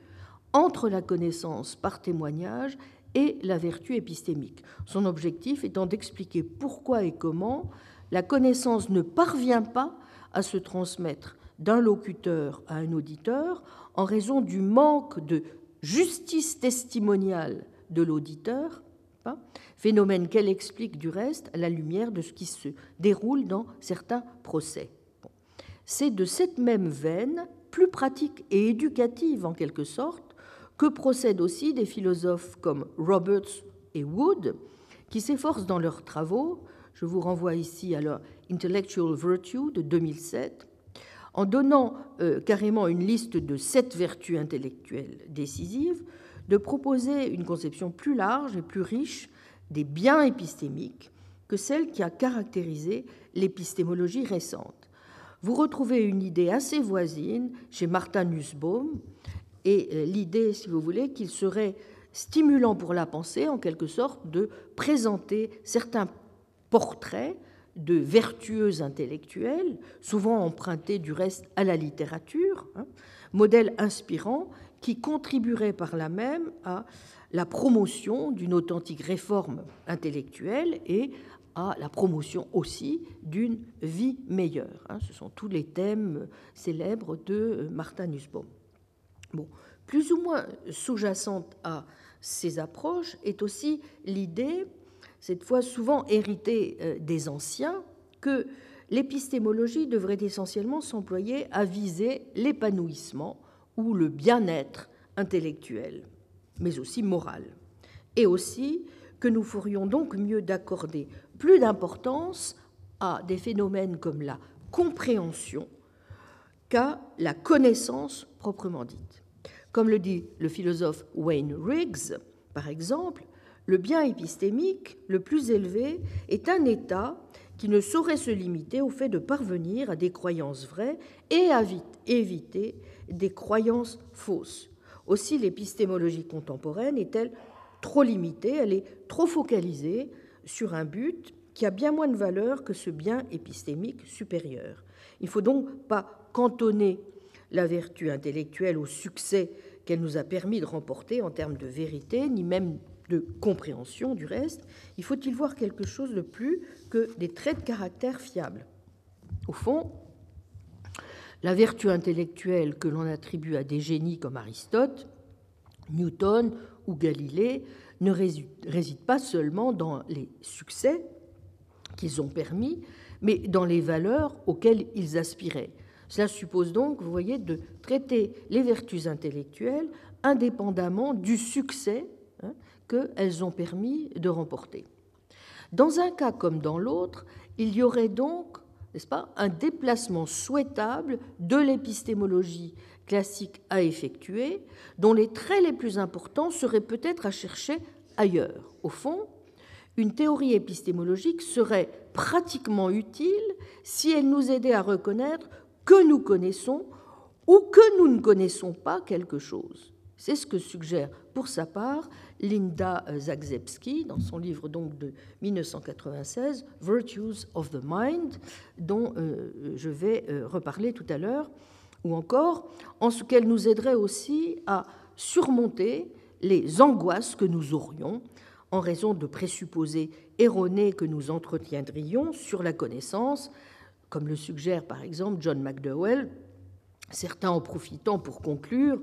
entre la connaissance par témoignage et la vertu épistémique. Son objectif étant d'expliquer pourquoi et comment la connaissance ne parvient pas à se transmettre d'un locuteur à un auditeur en raison du manque de justice testimoniale de l'auditeur, phénomène qu'elle explique du reste à la lumière de ce qui se déroule dans certains procès. C'est de cette même veine, plus pratique et éducative en quelque sorte, que procèdent aussi des philosophes comme Roberts et Wood, qui s'efforcent dans leurs travaux, je vous renvoie ici à leur Intellectual Virtue de 2007, en donnant euh, carrément une liste de sept vertus intellectuelles décisives, de proposer une conception plus large et plus riche des biens épistémiques que celle qui a caractérisé l'épistémologie récente. Vous retrouvez une idée assez voisine chez Martin Nussbaum, et euh, l'idée, si vous voulez, qu'il serait stimulant pour la pensée, en quelque sorte, de présenter certains portraits de vertueux intellectuels, souvent empruntés du reste à la littérature, hein, modèle inspirant qui contribuerait par là même à la promotion d'une authentique réforme intellectuelle et à la promotion aussi d'une vie meilleure. Hein. Ce sont tous les thèmes célèbres de Martin Nussbaum. Plus ou moins sous-jacente à ces approches est aussi l'idée, cette fois souvent héritée euh, des anciens, que l'épistémologie devrait essentiellement s'employer à viser l'épanouissement ou le bien-être intellectuel, mais aussi moral, et aussi que nous ferions donc mieux d'accorder plus d'importance à des phénomènes comme la compréhension qu'à la connaissance proprement dite. Comme le dit le philosophe Wayne Riggs, par exemple, le bien épistémique le plus élevé est un état qui ne saurait se limiter au fait de parvenir à des croyances vraies et à éviter des croyances fausses. Aussi, l'épistémologie contemporaine est-elle trop limitée, elle est trop focalisée sur un but qui a bien moins de valeur que ce bien épistémique supérieur. Il ne faut donc pas cantonner la vertu intellectuelle au succès qu'elle nous a permis de remporter en termes de vérité, ni même de compréhension du reste. Il faut y voir quelque chose de plus que des traits de caractère fiables? Au fond, La vertu intellectuelle que l'on attribue à des génies comme Aristote, Newton ou Galilée ne réside pas seulement dans les succès qu'ils ont permis, mais dans les valeurs auxquelles ils aspiraient. Cela suppose donc, vous voyez, de traiter les vertus intellectuelles indépendamment du succès hein, qu'elles ont permis de remporter. Dans un cas comme dans l'autre, il y aurait donc, n'est-ce pas, un déplacement souhaitable de l'épistémologie classique à effectuer, dont les traits les plus importants seraient peut-être à chercher ailleurs. Au fond, une théorie épistémologique serait pratiquement utile si elle nous aidait à reconnaître que nous connaissons ou que nous ne connaissons pas quelque chose. C'est ce que suggère pour sa part Linda Zagzebski dans son livre donc de 1996, Virtues of the Mind, dont euh, je vais euh, reparler tout à l'heure, ou encore en ce qu'elle nous aiderait aussi à surmonter les angoisses que nous aurions en raison de présupposés erronés que nous entretiendrions sur la connaissance, comme le suggère par exemple John McDowell, certains en profitant pour conclure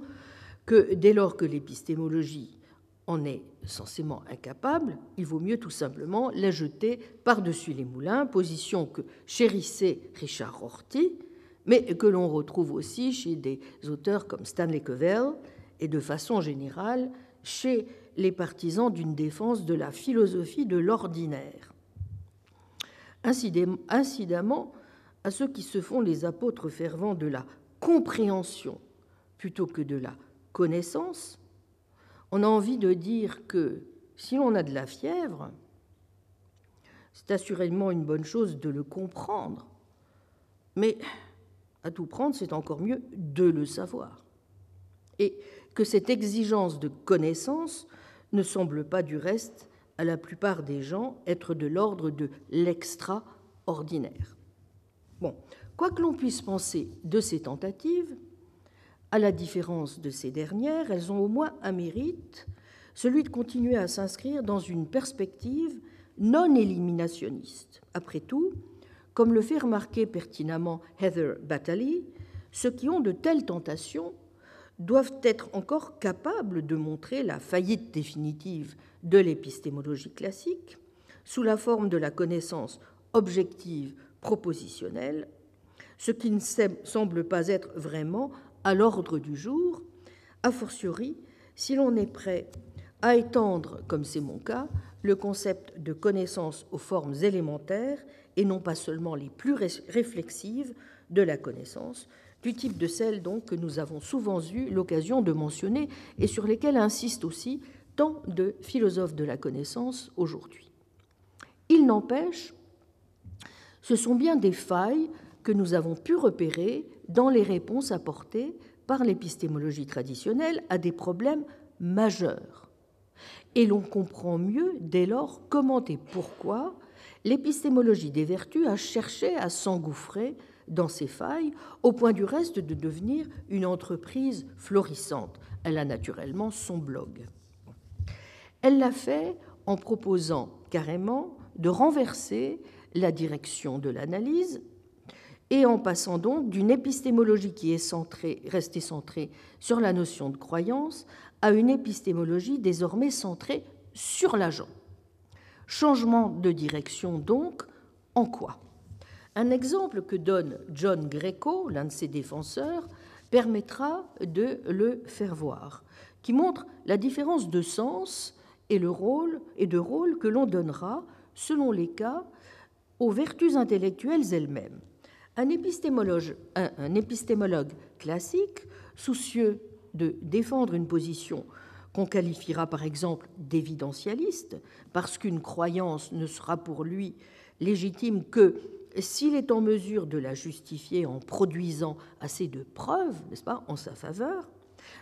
que dès lors que l'épistémologie en est censément incapable, il vaut mieux tout simplement la jeter par-dessus les moulins, position que chérissait Richard Rorty, mais que l'on retrouve aussi chez des auteurs comme Stanley Covell et de façon générale chez les partisans d'une défense de la philosophie de l'ordinaire. Incidemment, à ceux qui se font les apôtres fervents de la compréhension plutôt que de la connaissance, on a envie de dire que si l'on a de la fièvre, c'est assurément une bonne chose de le comprendre, mais à tout prendre, c'est encore mieux de le savoir. Et que cette exigence de connaissance ne semble pas du reste à la plupart des gens être de l'ordre de l'extraordinaire. Quoi que l'on puisse penser de ces tentatives, à la différence de ces dernières, elles ont au moins un mérite, celui de continuer à s'inscrire dans une perspective non éliminationniste. Après tout, comme le fait remarquer pertinemment Heather Battley, ceux qui ont de telles tentations doivent être encore capables de montrer la faillite définitive de l'épistémologie classique sous la forme de la connaissance objective propositionnelle, ce qui ne semble pas être vraiment à l'ordre du jour, a fortiori si l'on est prêt à étendre, comme c'est mon cas, le concept de connaissance aux formes élémentaires et non pas seulement les plus réflexives de la connaissance, du type de celles donc que nous avons souvent eu l'occasion de mentionner et sur lesquelles insistent aussi tant de philosophes de la connaissance aujourd'hui. Il n'empêche, ce sont bien des failles que nous avons pu repérer dans les réponses apportées par l'épistémologie traditionnelle à des problèmes majeurs. Et l'on comprend mieux dès lors comment et pourquoi l'épistémologie des vertus a cherché à s'engouffrer dans ses failles, au point du reste de devenir une entreprise florissante. Elle a naturellement son blog. Elle l'a fait en proposant carrément de renverser la direction de l'analyse et en passant donc d'une épistémologie qui est centrée, restée centrée sur la notion de croyance à une épistémologie désormais centrée sur l'agent. Changement de direction donc en quoi? Un exemple que donne John Greco, l'un de ses défenseurs, permettra de le faire voir, qui montre la différence de sens et, le rôle, et de rôle que l'on donnera, selon les cas, aux vertus intellectuelles elles-mêmes. Un épistémologue, classique, soucieux de défendre une position qu'on qualifiera par exemple d'évidentialiste, parce qu'une croyance ne sera pour lui légitime que s'il est en mesure de la justifier en produisant assez de preuves, n'est-ce pas, en sa faveur,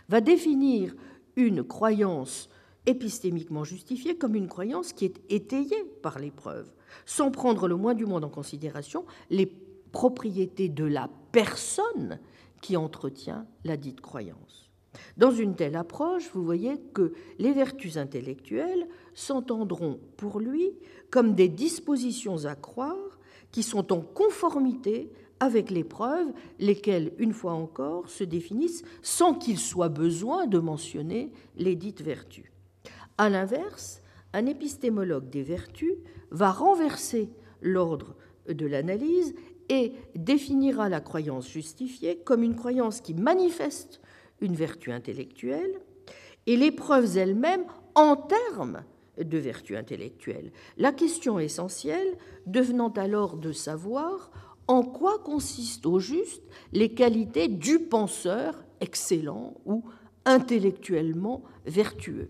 va définir une croyance épistémiquement justifiée comme une croyance qui est étayée par les preuves, sans prendre le moins du monde en considération les propriétés de la personne qui entretient la dite croyance. Dans une telle approche, vous voyez que les vertus intellectuelles s'entendront pour lui comme des dispositions à croire qui sont en conformité avec les preuves, lesquelles, une fois encore, se définissent sans qu'il soit besoin de mentionner les dites vertus. A l'inverse, un épistémologue des vertus va renverser l'ordre de l'analyse et définira la croyance justifiée comme une croyance qui manifeste une vertu intellectuelle et les preuves elles-mêmes en termes de vertu intellectuelle. La question essentielle devenant alors de savoir en quoi consistent au juste les qualités du penseur excellent ou intellectuellement vertueux.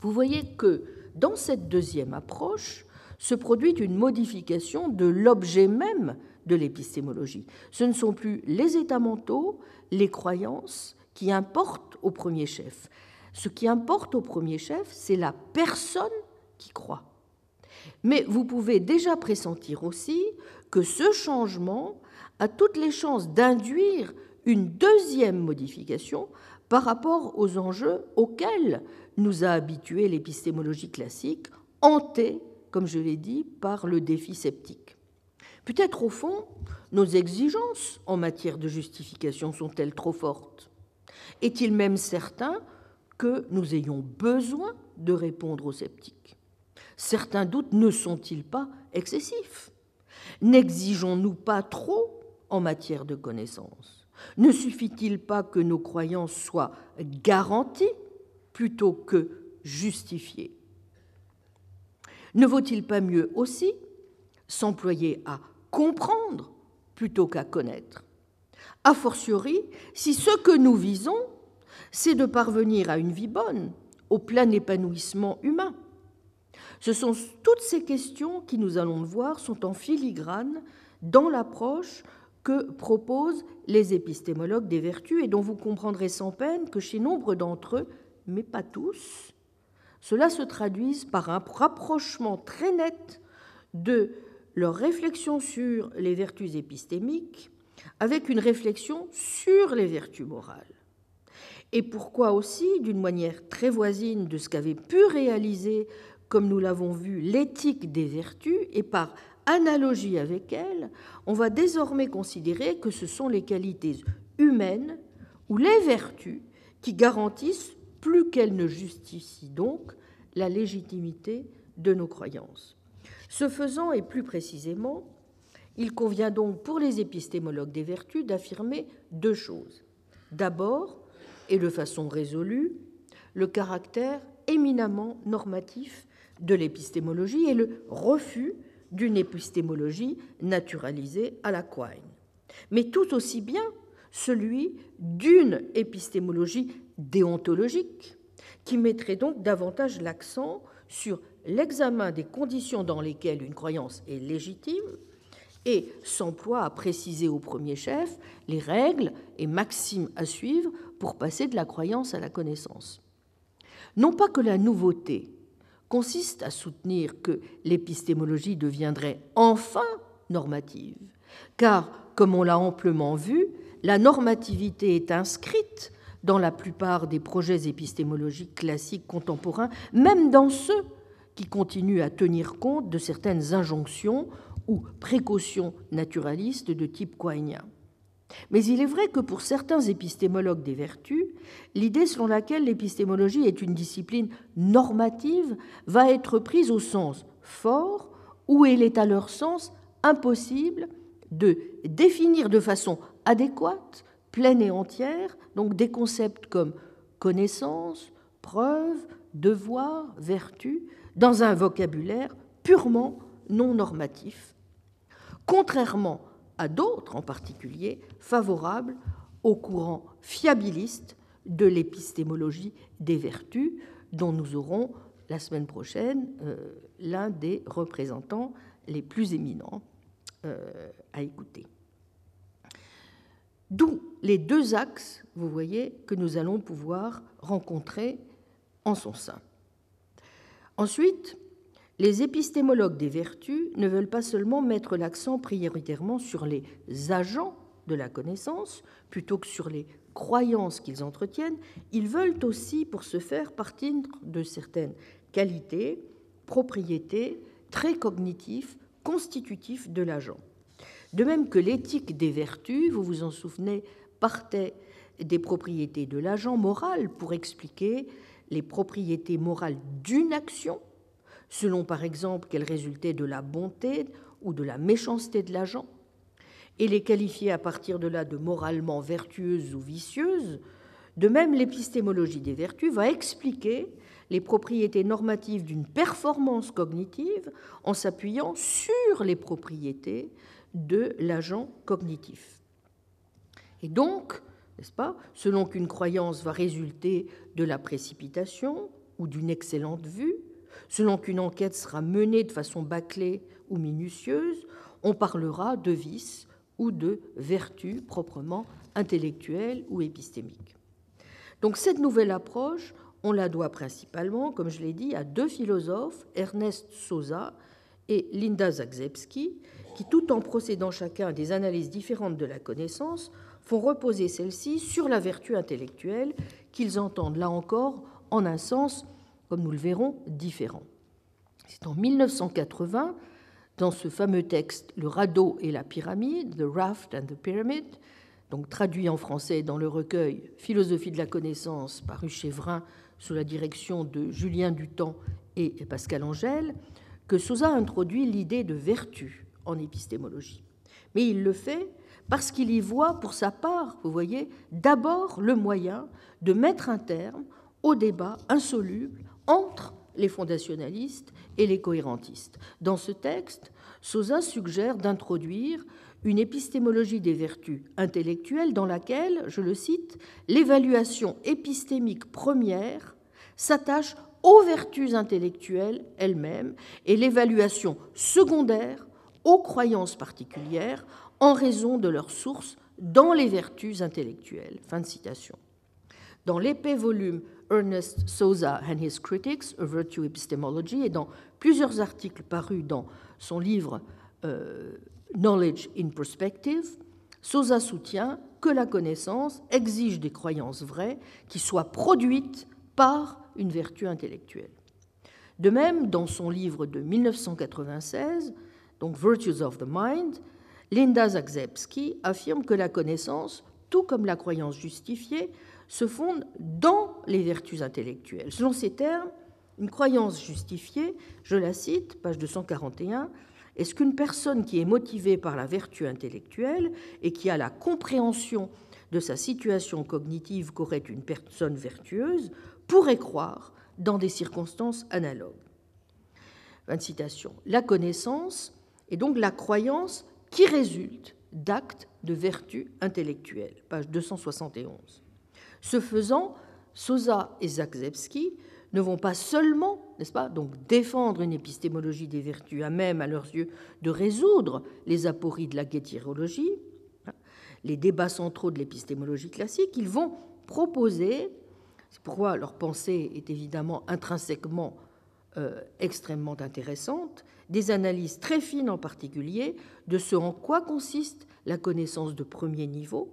Vous voyez que dans cette deuxième approche se produit une modification de l'objet même de l'épistémologie. Ce ne sont plus les états mentaux, les croyances qui importent au premier chef. Ce qui importe au premier chef, c'est la personne qui croit. Mais vous pouvez déjà pressentir aussi que ce changement a toutes les chances d'induire une deuxième modification par rapport aux enjeux auxquels nous a habitués l'épistémologie classique, hantée, comme je l'ai dit, par le défi sceptique. Peut-être au fond, nos exigences en matière de justification sont-elles trop fortes? Est-il même certain que nous ayons besoin de répondre aux sceptiques? Certains doutes ne sont-ils pas excessifs? N'exigeons-nous pas trop en matière de connaissances? Ne suffit-il pas que nos croyances soient garanties plutôt que justifiées? Ne vaut-il pas mieux aussi s'employer à comprendre plutôt qu'à connaître? A fortiori, si ce que nous visons, c'est de parvenir à une vie bonne, au plein épanouissement humain. Ce sont toutes ces questions qui, nous allons le voir, sont en filigrane dans l'approche que proposent les épistémologues des vertus et dont vous comprendrez sans peine que chez nombre d'entre eux, mais pas tous, cela se traduise par un rapprochement très net de leur réflexion sur les vertus épistémiques avec une réflexion sur les vertus morales. Et pourquoi aussi, d'une manière très voisine de ce qu'avait pu réaliser, comme nous l'avons vu, l'éthique des vertus, et par analogie avec elle, on va désormais considérer que ce sont les qualités humaines ou les vertus qui garantissent, plus qu'elles ne justifient donc, la légitimité de nos croyances. Ce faisant, et plus précisément, il convient donc pour les épistémologues des vertus d'affirmer deux choses. D'abord, et de façon résolue le caractère éminemment normatif de l'épistémologie et le refus d'une épistémologie naturalisée à la Quine, mais tout aussi bien celui d'une épistémologie déontologique qui mettrait donc davantage l'accent sur l'examen des conditions dans lesquelles une croyance est légitime et s'emploie à préciser au premier chef les règles et maximes à suivre pour passer de la croyance à la connaissance. Non pas que la nouveauté consiste à soutenir que l'épistémologie deviendrait enfin normative, car, comme on l'a amplement vu, la normativité est inscrite dans la plupart des projets épistémologiques classiques contemporains, même dans ceux qui continuent à tenir compte de certaines injonctions ou précautions naturalistes de type quainien. Mais il est vrai que pour certains épistémologues des vertus, l'idée selon laquelle l'épistémologie est une discipline normative va être prise au sens fort, où il est à leur sens impossible de définir de façon adéquate, pleine et entière, donc des concepts comme connaissance, preuve, devoir, vertu, dans un vocabulaire purement non normatif, contrairement à d'autres en particulier favorables au courant fiabiliste de l'épistémologie des vertus, dont nous aurons la semaine prochaine euh, l'un des représentants les plus éminents euh, à écouter. D'où les deux axes, vous voyez, que nous allons pouvoir rencontrer en son sein. Ensuite, les épistémologues des vertus ne veulent pas seulement mettre l'accent prioritairement sur les agents de la connaissance plutôt que sur les croyances qu'ils entretiennent, ils veulent aussi, pour ce faire, partir de certaines qualités, propriétés, très cognitifs, constitutifs de l'agent. De même que l'éthique des vertus, vous vous en souvenez, partait des propriétés de l'agent moral pour expliquer les propriétés morales d'une action, selon par exemple qu'elle résultait de la bonté ou de la méchanceté de l'agent, et les qualifier à partir de là de moralement vertueuses ou vicieuses, de même l'épistémologie des vertus va expliquer les propriétés normatives d'une performance cognitive en s'appuyant sur les propriétés de l'agent cognitif. Et donc, n'est-ce pas, selon qu'une croyance va résulter de la précipitation ou d'une excellente vue, selon qu'une enquête sera menée de façon bâclée ou minutieuse, on parlera de vice ou de vertu proprement intellectuelle ou épistémique. Donc cette nouvelle approche, on la doit principalement, comme je l'ai dit, à deux philosophes, Ernest Sosa et Linda Zagzebski, qui, tout en procédant chacun à des analyses différentes de la connaissance, font reposer celle-ci sur la vertu intellectuelle qu'ils entendent là encore en un sens, comme nous le verrons, différent. C'est en 1980, dans ce fameux texte Le radeau et la pyramide, The Raft and the Pyramid, donc traduit en français dans le recueil Philosophie de la connaissance paru chez Vrin sous la direction de Julien Dutemps et Pascal Angèle, que Souza introduit l'idée de vertu en épistémologie. Mais il le fait parce qu'il y voit pour sa part, vous voyez, d'abord le moyen de mettre un terme au débat insoluble entre les fondationalistes et les cohérentistes. Dans ce texte, Sosa suggère d'introduire une épistémologie des vertus intellectuelles dans laquelle, je le cite, l'évaluation épistémique première s'attache aux vertus intellectuelles elles-mêmes et l'évaluation secondaire aux croyances particulières en raison de leur source dans les vertus intellectuelles. Fin de citation. Dans l'épais volume Ernest Sosa and His Critics, A Virtue Epistemology, et dans plusieurs articles parus dans son livre euh, Knowledge in Perspective, Sosa soutient que la connaissance exige des croyances vraies qui soient produites par une vertu intellectuelle. De même, dans son livre de 1996, donc Virtues of the Mind, Linda Zagzebski affirme que la connaissance, tout comme la croyance justifiée, se fonde dans les vertus intellectuelles. Selon ces termes, une croyance justifiée, je la cite, page 241, est ce qu'une personne qui est motivée par la vertu intellectuelle et qui a la compréhension de sa situation cognitive qu'aurait une personne vertueuse pourrait croire dans des circonstances analogues? La connaissance est donc la croyance qui résulte d'actes de vertu intellectuelle, page 271. Ce faisant, Sosa et Zagzebski ne vont pas seulement, n'est-ce pas, donc défendre une épistémologie des vertus à même, à leurs yeux, de résoudre les apories de la guétirologie, hein, les débats centraux de l'épistémologie classique, ils vont proposer, c'est pourquoi leur pensée est évidemment intrinsèquement euh, extrêmement intéressante, des analyses très fines en particulier de ce en quoi consiste la connaissance de premier niveau,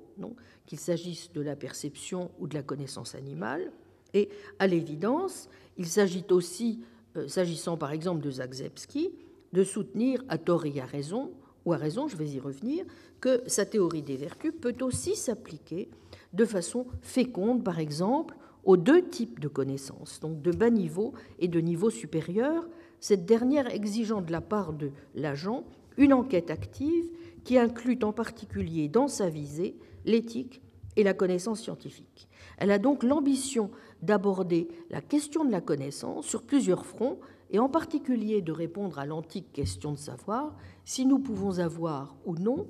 qu'il s'agisse de la perception ou de la connaissance animale, et à l'évidence, il s'agit aussi, euh, s'agissant par exemple de Zagzebski, de soutenir à tort et à raison, ou à raison, je vais y revenir, que sa théorie des vertus peut aussi s'appliquer de façon féconde, par exemple, aux deux types de connaissances, donc de bas niveau et de niveau supérieur, cette dernière exigeant de la part de l'agent une enquête active qui inclut en particulier dans sa visée l'éthique et la connaissance scientifique. Elle a donc l'ambition d'aborder la question de la connaissance sur plusieurs fronts et en particulier de répondre à l'antique question de savoir si nous pouvons avoir ou non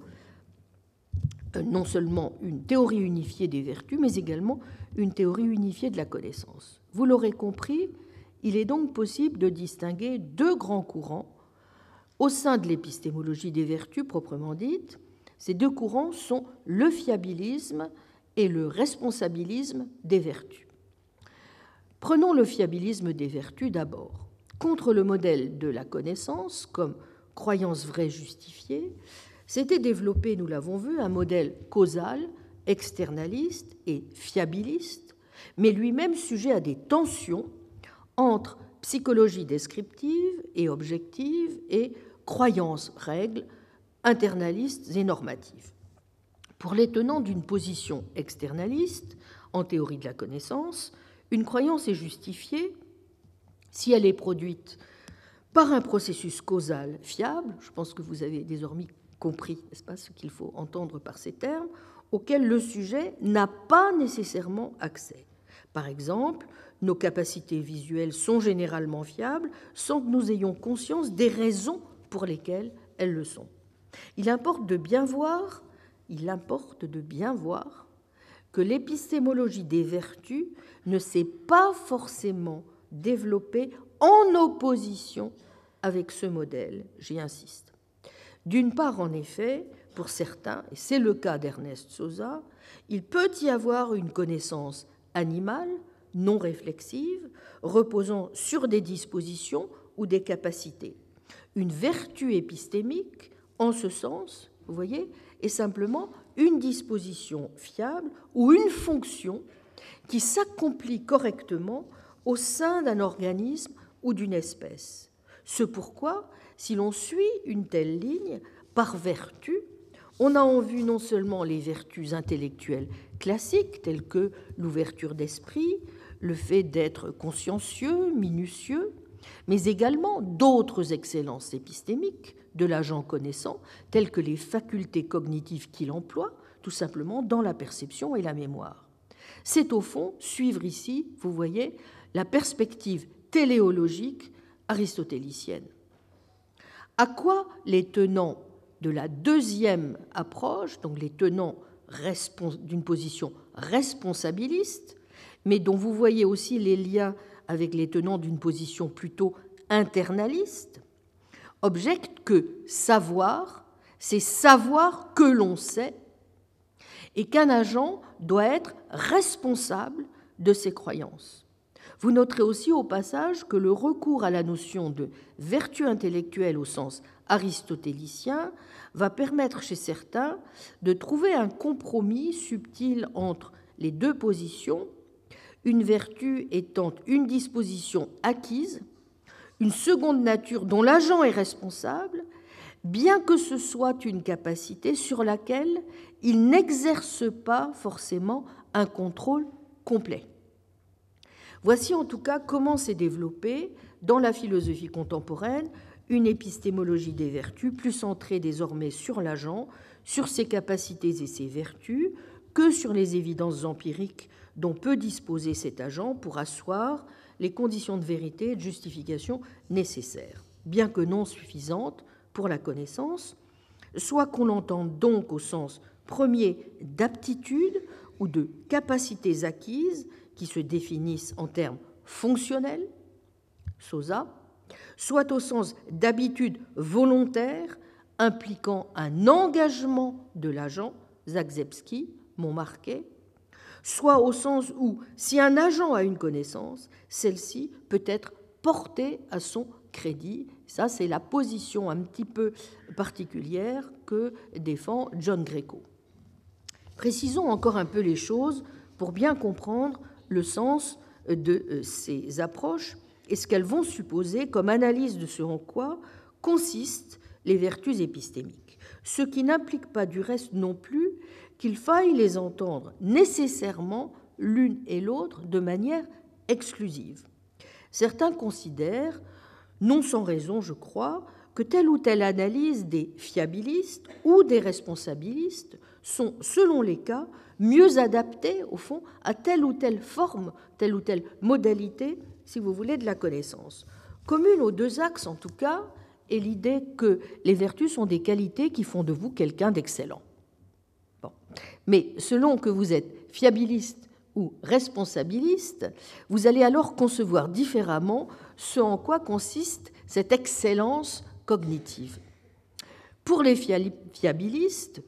euh, non seulement une théorie unifiée des vertus, mais également une théorie unifiée de la connaissance. Vous l'aurez compris, il est donc possible de distinguer deux grands courants au sein de l'épistémologie des vertus proprement dite. Ces deux courants sont le fiabilisme et le responsabilisme des vertus. Prenons le fiabilisme des vertus d'abord. Contre le modèle de la connaissance comme croyance vraie justifiée, s'était développé, nous l'avons vu, un modèle causal, externaliste et fiabiliste, mais lui-même sujet à des tensions entre psychologie descriptive et objective et croyance règle internalistes et normatives. Pour les tenants d'une position externaliste, en théorie de la connaissance, une croyance est justifiée si elle est produite par un processus causal fiable, je pense que vous avez désormais compris, n'est-ce ce qu'il faut entendre par ces termes, auquel le sujet n'a pas nécessairement accès. Par exemple, nos capacités visuelles sont généralement fiables sans que nous ayons conscience des raisons pour lesquelles elles le sont. Il importe de bien voir, il importe de bien voir que l'épistémologie des vertus ne s'est pas forcément développée en opposition avec ce modèle, j'y insiste. D'une part, en effet, pour certains, et c'est le cas d'Ernest Sosa, il peut y avoir une connaissance animale, non réflexive, reposant sur des dispositions ou des capacités. Une vertu épistémique, en ce sens, vous voyez, est simplement une disposition fiable ou une fonction qui s'accomplit correctement au sein d'un organisme ou d'une espèce. Ce pourquoi, si l'on suit une telle ligne, par vertu, on a en vue non seulement les vertus intellectuelles classiques telles que l'ouverture d'esprit, le fait d'être consciencieux, minutieux, mais également d'autres excellences épistémiques de l'agent connaissant, telles que les facultés cognitives qu'il emploie, tout simplement dans la perception et la mémoire. C'est au fond suivre ici, vous voyez, la perspective téléologique aristotélicienne. À quoi les tenants de la deuxième approche, donc les tenants d'une position responsabiliste, mais dont vous voyez aussi les liens avec les tenants d'une position plutôt internaliste, objectent que savoir, c'est savoir que l'on sait, et qu'un agent doit être responsable de ses croyances. Vous noterez aussi au passage que le recours à la notion de vertu intellectuelle au sens aristotélicien va permettre chez certains de trouver un compromis subtil entre les deux positions, une vertu étant une disposition acquise, une seconde nature dont l'agent est responsable, bien que ce soit une capacité sur laquelle il n'exerce pas forcément un contrôle complet. Voici en tout cas comment s'est développée dans la philosophie contemporaine une épistémologie des vertus plus centrée désormais sur l'agent, sur ses capacités et ses vertus, que sur les évidences empiriques dont peut disposer cet agent pour asseoir les conditions de vérité et de justification nécessaires, bien que non suffisantes pour la connaissance, soit qu'on l'entende donc au sens premier d'aptitude ou de capacités acquises qui se définissent en termes fonctionnels, SOSA, soit au sens d'habitude volontaire impliquant un engagement de l'agent, Zagzebski, Montmarquet, soit au sens où, si un agent a une connaissance, celle-ci peut être portée à son crédit. Ça, c'est la position un petit peu particulière que défend John Greco. Précisons encore un peu les choses pour bien comprendre le sens de euh, ces approches et ce qu'elles vont supposer comme analyse de ce en quoi consistent les vertus épistémiques, ce qui n'implique pas du reste non plus qu'il faille les entendre nécessairement l'une et l'autre de manière exclusive. Certains considèrent, non sans raison je crois, que telle ou telle analyse des fiabilistes ou des responsabilistes sont, selon les cas, mieux adaptées, au fond, à telle ou telle forme, telle ou telle modalité, si vous voulez, de la connaissance. Commune aux deux axes, en tout cas, est l'idée que les vertus sont des qualités qui font de vous quelqu'un d'excellent. Mais selon que vous êtes fiabiliste ou responsabiliste, vous allez alors concevoir différemment ce en quoi consiste cette excellence cognitive. Pour les fiabilistes,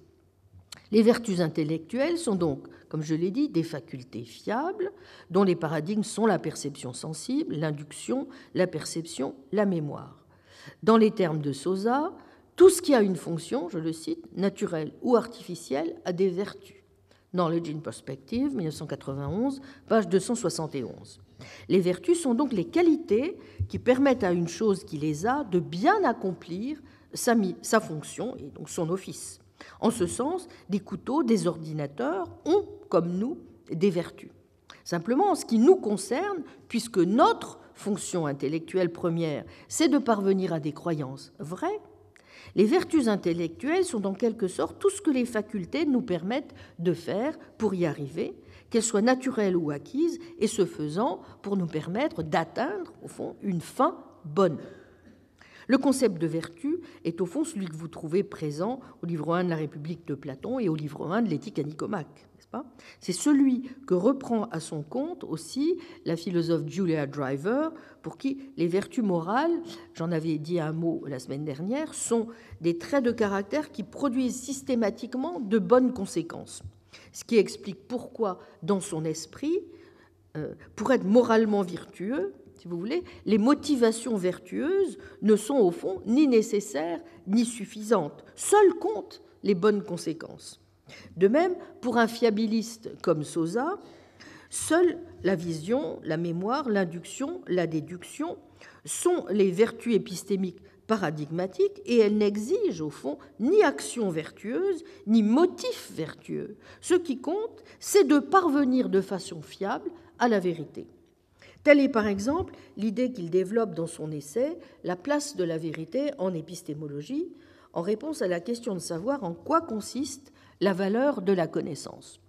les vertus intellectuelles sont donc, comme je l'ai dit, des facultés fiables dont les paradigmes sont la perception sensible, l'induction, la perception, la mémoire. Dans les termes de Sosa, tout ce qui a une fonction, je le cite, naturelle ou artificielle, a des vertus. Knowledge in Perspective, 1991, page 271. Les vertus sont donc les qualités qui permettent à une chose qui les a de bien accomplir sa, sa fonction et donc son office. En ce sens, des couteaux, des ordinateurs ont, comme nous, des vertus. Simplement, en ce qui nous concerne, puisque notre fonction intellectuelle première, c'est de parvenir à des croyances vraies, les vertus intellectuelles sont en quelque sorte tout ce que les facultés nous permettent de faire pour y arriver, qu'elles soient naturelles ou acquises, et ce faisant pour nous permettre d'atteindre, au fond, une fin bonne. Le concept de vertu est au fond celui que vous trouvez présent au livre 1 de la République de Platon et au livre 1 de l'éthique à Nicomaque. C'est celui que reprend à son compte aussi la philosophe Julia Driver, pour qui les vertus morales, j'en avais dit un mot la semaine dernière, sont des traits de caractère qui produisent systématiquement de bonnes conséquences. Ce qui explique pourquoi, dans son esprit, euh, pour être moralement vertueux, si vous voulez, les motivations vertueuses ne sont au fond ni nécessaires ni suffisantes. Seules comptent les bonnes conséquences. De même, pour un fiabiliste comme Sosa, seule la vision, la mémoire, l'induction, la déduction sont les vertus épistémiques paradigmatiques et elles n'exigent au fond ni action vertueuse ni motif vertueux. Ce qui compte, c'est de parvenir de façon fiable à la vérité. Telle est par exemple l'idée qu'il développe dans son essai La place de la vérité en épistémologie, en réponse à la question de savoir en quoi consiste la valeur de la connaissance.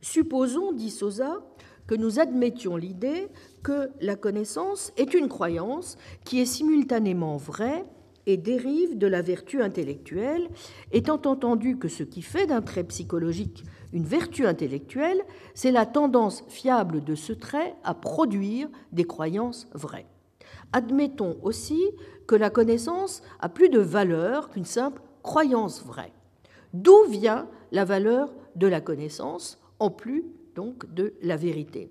Supposons, dit Sosa, que nous admettions l'idée que la connaissance est une croyance qui est simultanément vraie et dérive de la vertu intellectuelle, étant entendu que ce qui fait d'un trait psychologique une vertu intellectuelle, c'est la tendance fiable de ce trait à produire des croyances vraies. Admettons aussi que la connaissance a plus de valeur qu'une simple croyance vraie. D'où vient la valeur de la connaissance, en plus donc de la vérité?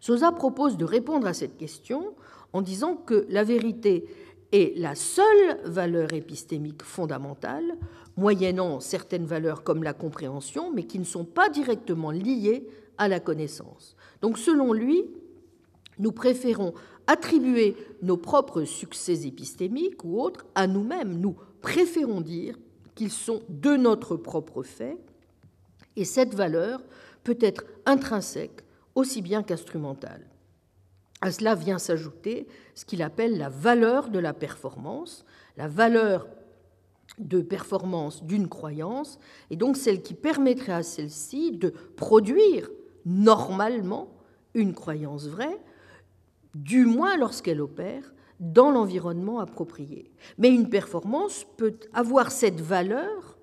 Sosa propose de répondre à cette question en disant que la vérité est la seule valeur épistémique fondamentale, moyennant certaines valeurs comme la compréhension, mais qui ne sont pas directement liées à la connaissance. Donc selon lui, nous préférons attribuer nos propres succès épistémiques ou autres à nous-mêmes. Nous préférons dire qu'ils sont de notre propre fait, et cette valeur peut être intrinsèque aussi bien qu'instrumentale. À cela vient s'ajouter ce qu'il appelle la valeur de la performance, la valeur de performance d'une croyance, et donc celle qui permettrait à celle-ci de produire normalement une croyance vraie, du moins lorsqu'elle opère dans l'environnement approprié. Mais une performance peut avoir cette valeur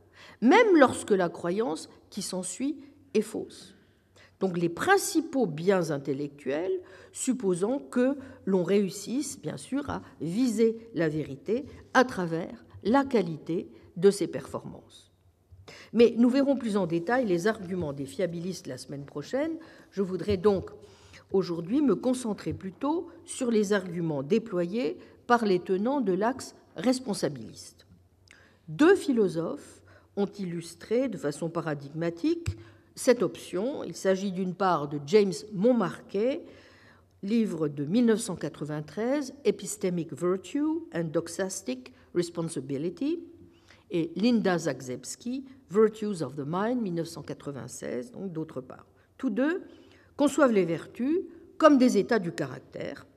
même lorsque la croyance qui s'ensuit est fausse. Donc les principaux biens intellectuels, supposant que l'on réussisse bien sûr à viser la vérité à travers la qualité de ses performances. Mais nous verrons plus en détail les arguments des fiabilistes la semaine prochaine. Je voudrais donc aujourd'hui me concentrer plutôt sur les arguments déployés par les tenants de l'axe responsabiliste. Deux philosophes ont illustré de façon paradigmatique cette option. Il s'agit d'une part de James Montmarquet, livre de 1993, Epistemic Virtue and Doxastic Responsibility, et Linda Zagzebski, Virtues of the Mind, 1996, donc d'autre part. Tous deux conçoivent les vertus comme des états du caractère,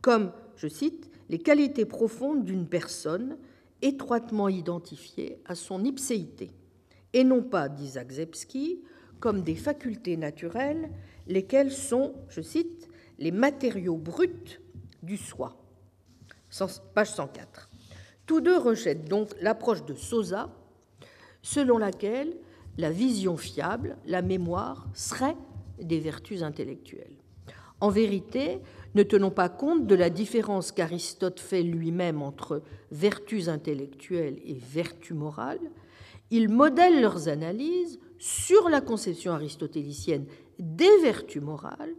comme, je cite, les qualités profondes d'une personne étroitement identifiées à son ipséité, et non pas, dit Zagzebski, comme des facultés naturelles, lesquelles sont, je cite, les matériaux bruts du soi. Page 104. Tous deux rejettent donc l'approche de Sosa, selon laquelle la vision fiable, la mémoire, serait des vertus intellectuelles. En vérité, ne tenons pas compte de la différence qu'Aristote fait lui-même entre vertus intellectuelles et vertus morales. Il modèle leurs analyses sur la conception aristotélicienne des vertus morales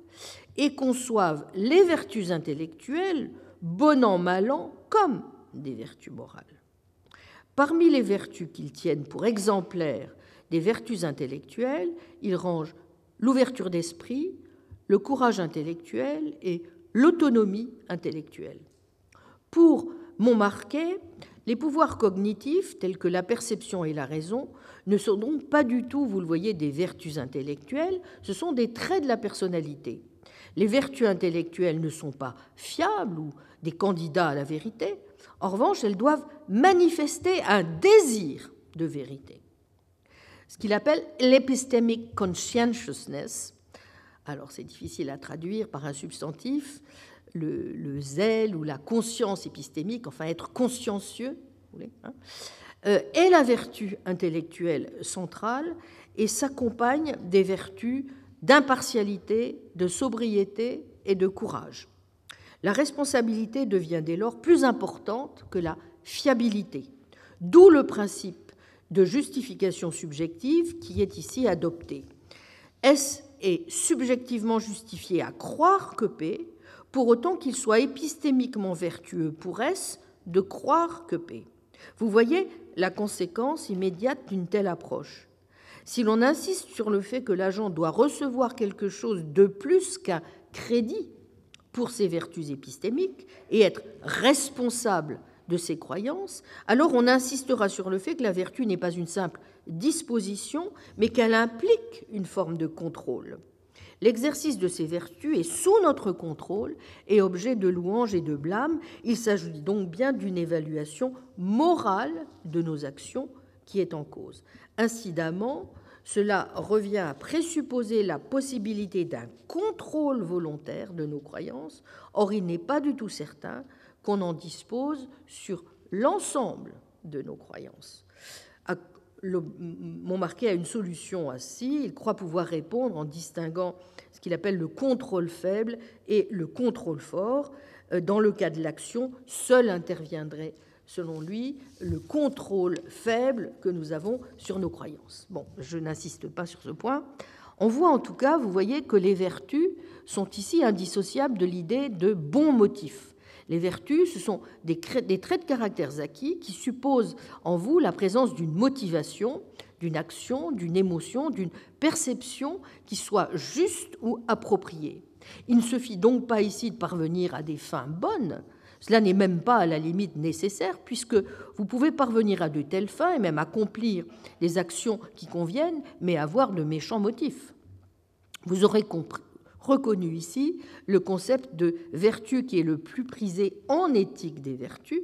et conçoivent les vertus intellectuelles, bon an, mal an, comme des vertus morales. Parmi les vertus qu'ils tiennent pour exemplaires des vertus intellectuelles, ils rangent l'ouverture d'esprit, le courage intellectuel et l'autonomie intellectuelle. Pour Montmarquet, Les pouvoirs cognitifs, tels que la perception et la raison, ne sont donc pas du tout, vous le voyez, des vertus intellectuelles, ce sont des traits de la personnalité. Les vertus intellectuelles ne sont pas fiables ou des candidats à la vérité, en revanche, elles doivent manifester un désir de vérité. Ce qu'il appelle l'epistemic conscientiousness, alors c'est difficile à traduire par un substantif, le, zèle ou la conscience épistémique, enfin être consciencieux, hein, euh, est la vertu intellectuelle centrale et s'accompagne des vertus d'impartialité, de sobriété et de courage. La responsabilité devient dès lors plus importante que la fiabilité, d'où le principe de justification subjective qui est ici adopté. S est subjectivement justifié à croire que P, pour autant qu'il soit épistémiquement vertueux pour S de croire que P? Vous voyez la conséquence immédiate d'une telle approche. Si l'on insiste sur le fait que l'agent doit recevoir quelque chose de plus qu'un crédit pour ses vertus épistémiques et être responsable de ses croyances, alors on insistera sur le fait que la vertu n'est pas une simple disposition, mais qu'elle implique une forme de contrôle. L'exercice de ces vertus est sous notre contrôle et objet de louange et de blâme. Il s'agit donc bien d'une évaluation morale de nos actions qui est en cause. Incidemment, cela revient à présupposer la possibilité d'un contrôle volontaire de nos croyances. Or, il n'est pas du tout certain qu'on en dispose sur l'ensemble de nos croyances. Montmarquet a une solution ainsi. Il croit pouvoir répondre en distinguant ce qu'il appelle le contrôle faible et le contrôle fort. Euh, dans le cas de l'action, seul interviendrait, selon lui, le contrôle faible que nous avons sur nos croyances. Bon, je n'insiste pas sur ce point. On voit en tout cas, vous voyez, que les vertus sont ici indissociables de l'idée de bon motif. Les vertus, ce sont des, traits de caractère acquis qui supposent en vous la présence d'une motivation, d'une action, d'une émotion, d'une perception qui soit juste ou appropriée. Il ne suffit donc pas ici de parvenir à des fins bonnes, cela n'est même pas à la limite nécessaire, puisque vous pouvez parvenir à de telles fins et même accomplir des actions qui conviennent, mais avoir de méchants motifs. Vous aurez compris, reconnu ici le concept de vertu qui est le plus prisé en éthique des vertus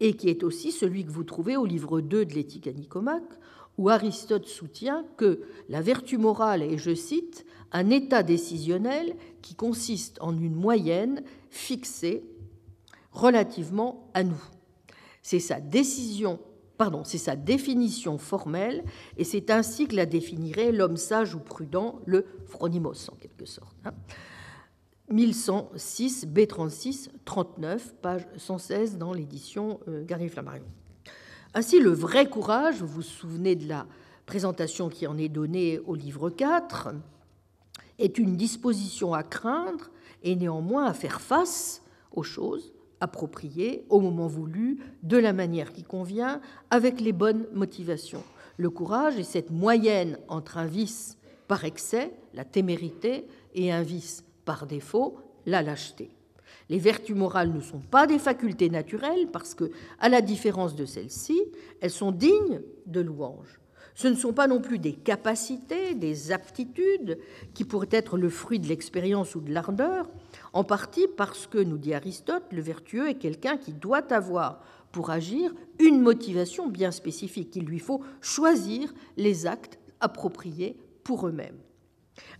et qui est aussi celui que vous trouvez au livre 2 de l'éthique à Nicomaque, où Aristote soutient que la vertu morale est, je cite, un état décisionnel qui consiste en une moyenne fixée relativement à nous. C'est sa décision pardon, c'est sa définition formelle, et c'est ainsi que la définirait l'homme sage ou prudent, le phronimos en quelque sorte. 1106, B36, 39, page 116 dans l'édition euh, Gary Flammarion. Ainsi, le vrai courage, vous vous souvenez de la présentation qui en est donnée au livre 4, est une disposition à craindre et néanmoins à faire face aux choses appropriées au moment voulu, de la manière qui convient, avec les bonnes motivations. Le courage est cette moyenne entre un vice par excès, la témérité, et un vice par défaut, la lâcheté. Les vertus morales ne sont pas des facultés naturelles parce que, à la différence de celles-ci, elles sont dignes de louange. Ce ne sont pas non plus des capacités, des aptitudes qui pourraient être le fruit de l'expérience ou de l'ardeur, en partie parce que, nous dit Aristote, le vertueux est quelqu'un qui doit avoir pour agir une motivation bien spécifique. Il lui faut choisir les actes appropriés pour eux-mêmes.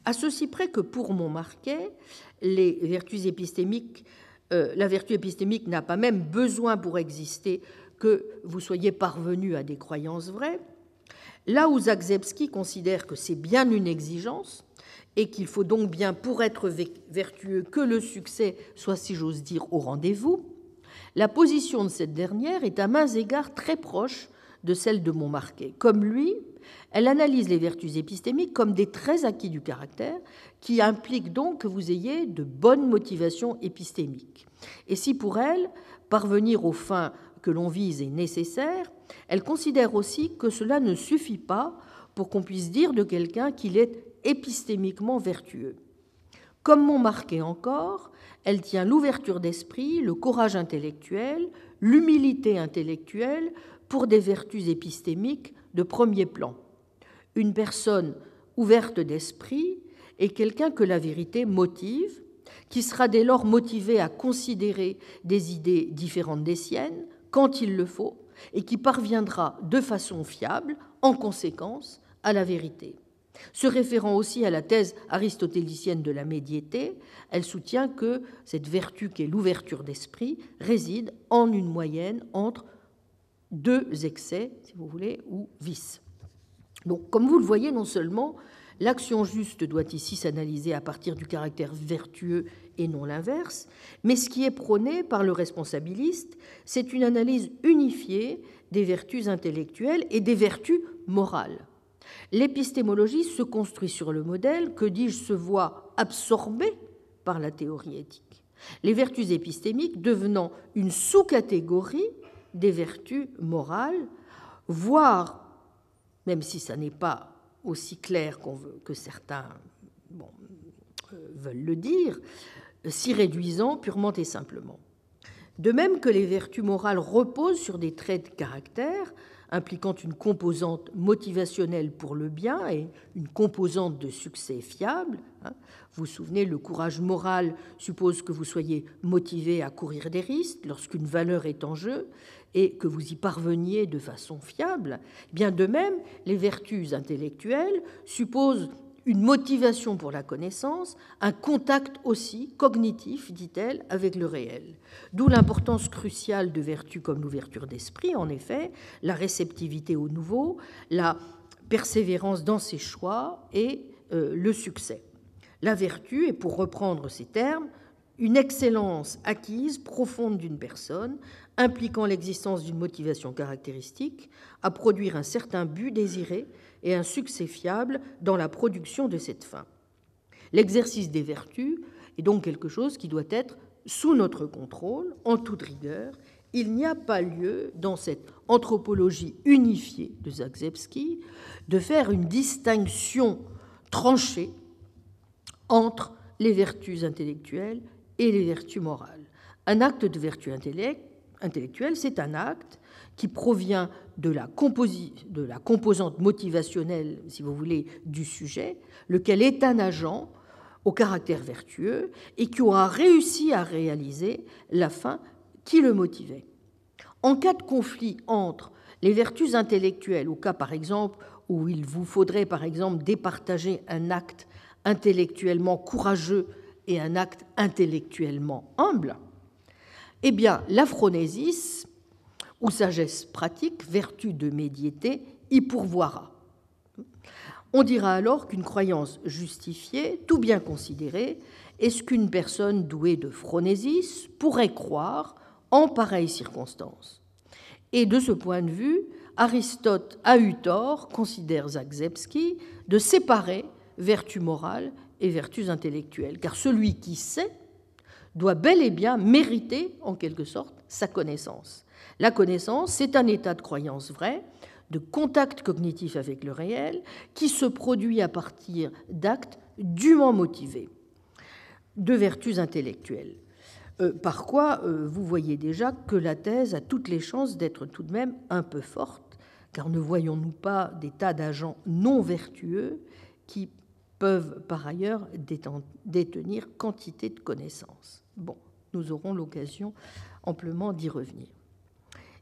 À ceci près que pour Montmarquet, euh, la vertu épistémique n'a pas même besoin pour exister que vous soyez parvenu à des croyances vraies, là où Zagzebski considère que c'est bien une exigence et qu'il faut donc bien pour être vertueux que le succès soit, si j'ose dire, au rendez-vous, la position de cette dernière est à mains égards très proche de celle de Montmarquet. Comme lui, elle analyse les vertus épistémiques comme des traits acquis du caractère, qui impliquent donc que vous ayez de bonnes motivations épistémiques. Et si pour elle, parvenir aux fins que l'on vise est nécessaire, elle considère aussi que cela ne suffit pas pour qu'on puisse dire de quelqu'un qu'il est épistémiquement vertueux. Comme m'ont marqué encore, elle tient l'ouverture d'esprit, le courage intellectuel, l'humilité intellectuelle pour des vertus épistémiques de premier plan. Une personne ouverte d'esprit est quelqu'un que la vérité motive, qui sera dès lors motivé à considérer des idées différentes des siennes, quand il le faut, et qui parviendra de façon fiable, en conséquence, à la vérité. Se référant aussi à la thèse aristotélicienne de la médiété, elle soutient que cette vertu qui est l'ouverture d'esprit réside en une moyenne entre deux excès, si vous voulez, ou vices. Donc, comme vous le voyez, non seulement l'action juste doit ici s'analyser à partir du caractère vertueux et non l'inverse, mais ce qui est prôné par le responsabiliste, c'est une analyse unifiée des vertus intellectuelles et des vertus morales. L'épistémologie se construit sur le modèle que, dis-je, se voit absorbée par la théorie éthique. Les vertus épistémiques devenant une sous-catégorie des vertus morales, voire, même si ça n'est pas aussi clair veut, que certains euh, veulent le dire, s'y réduisant purement et simplement. De même que les vertus morales reposent sur des traits de caractère, impliquant une composante motivationnelle pour le bien et une composante de succès fiable. Hein. Vous vous souvenez, le courage moral suppose que vous soyez motivé à courir des risques lorsqu'une valeur est en jeu et que vous y parveniez de façon fiable. Bien de même, les vertus intellectuelles supposent une motivation pour la connaissance, un contact aussi cognitif, dit-elle, avec le réel. D'où l'importance cruciale de vertus comme l'ouverture d'esprit, en effet, la réceptivité au nouveau, la persévérance dans ses choix et euh, le succès. La vertu est, pour reprendre ces termes, une excellence acquise profonde d'une personne, impliquant l'existence d'une motivation caractéristique à produire un certain but désiré et un succès fiable dans la production de cette fin. L'exercice des vertus est donc quelque chose qui doit être sous notre contrôle, en toute rigueur. Il n'y a pas lieu, dans cette anthropologie unifiée de Zagzebski, de faire une distinction tranchée entre les vertus intellectuelles et les vertus morales. Un acte de vertu intellectuelle, c'est un acte qui provient de la, de la, composante motivationnelle, si vous voulez, du sujet, lequel est un agent au caractère vertueux et qui aura réussi à réaliser la fin qui le motivait. En cas de conflit entre les vertus intellectuelles, au cas par exemple où il vous faudrait par exemple départager un acte intellectuellement courageux et un acte intellectuellement humble, eh bien l'aphronésis ou sagesse pratique, vertu de médiété, y pourvoira. On dira alors qu'une croyance justifiée, tout bien considérée, est ce qu'une personne douée de phronésis pourrait croire en pareille circonstance? Et de ce point de vue, Aristote a eu tort, considère Zagzebski, de séparer vertu morale et vertus intellectuelles, car celui qui sait doit bel et bien mériter, en quelque sorte, sa connaissance. La connaissance, c'est un état de croyance vrai, de contact cognitif avec le réel, qui se produit à partir d'actes dûment motivés, de vertus intellectuelles. Euh, par quoi euh, vous voyez déjà que la thèse a toutes les chances d'être tout de même un peu forte, car ne voyons-nous pas des tas d'agents non vertueux qui peuvent par ailleurs détenir quantité de connaissances? Bon, nous aurons l'occasion amplement d'y revenir.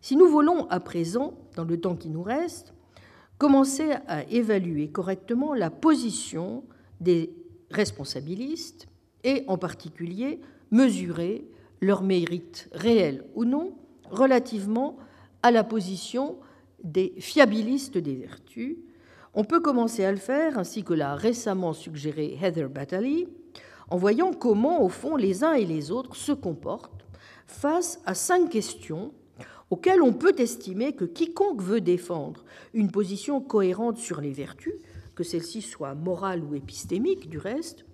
Si nous voulons à présent, dans le temps qui nous reste, commencer à évaluer correctement la position des responsabilistes et en particulier mesurer leur mérite réel ou non relativement à la position des fiabilistes des vertus, on peut commencer à le faire, ainsi que l'a récemment suggéré Heather Battley, en voyant comment, au fond, les uns et les autres se comportent face à cinq questions auquel on peut estimer que quiconque veut défendre une position cohérente sur les vertus, que celle-ci soit morale ou épistémique du reste,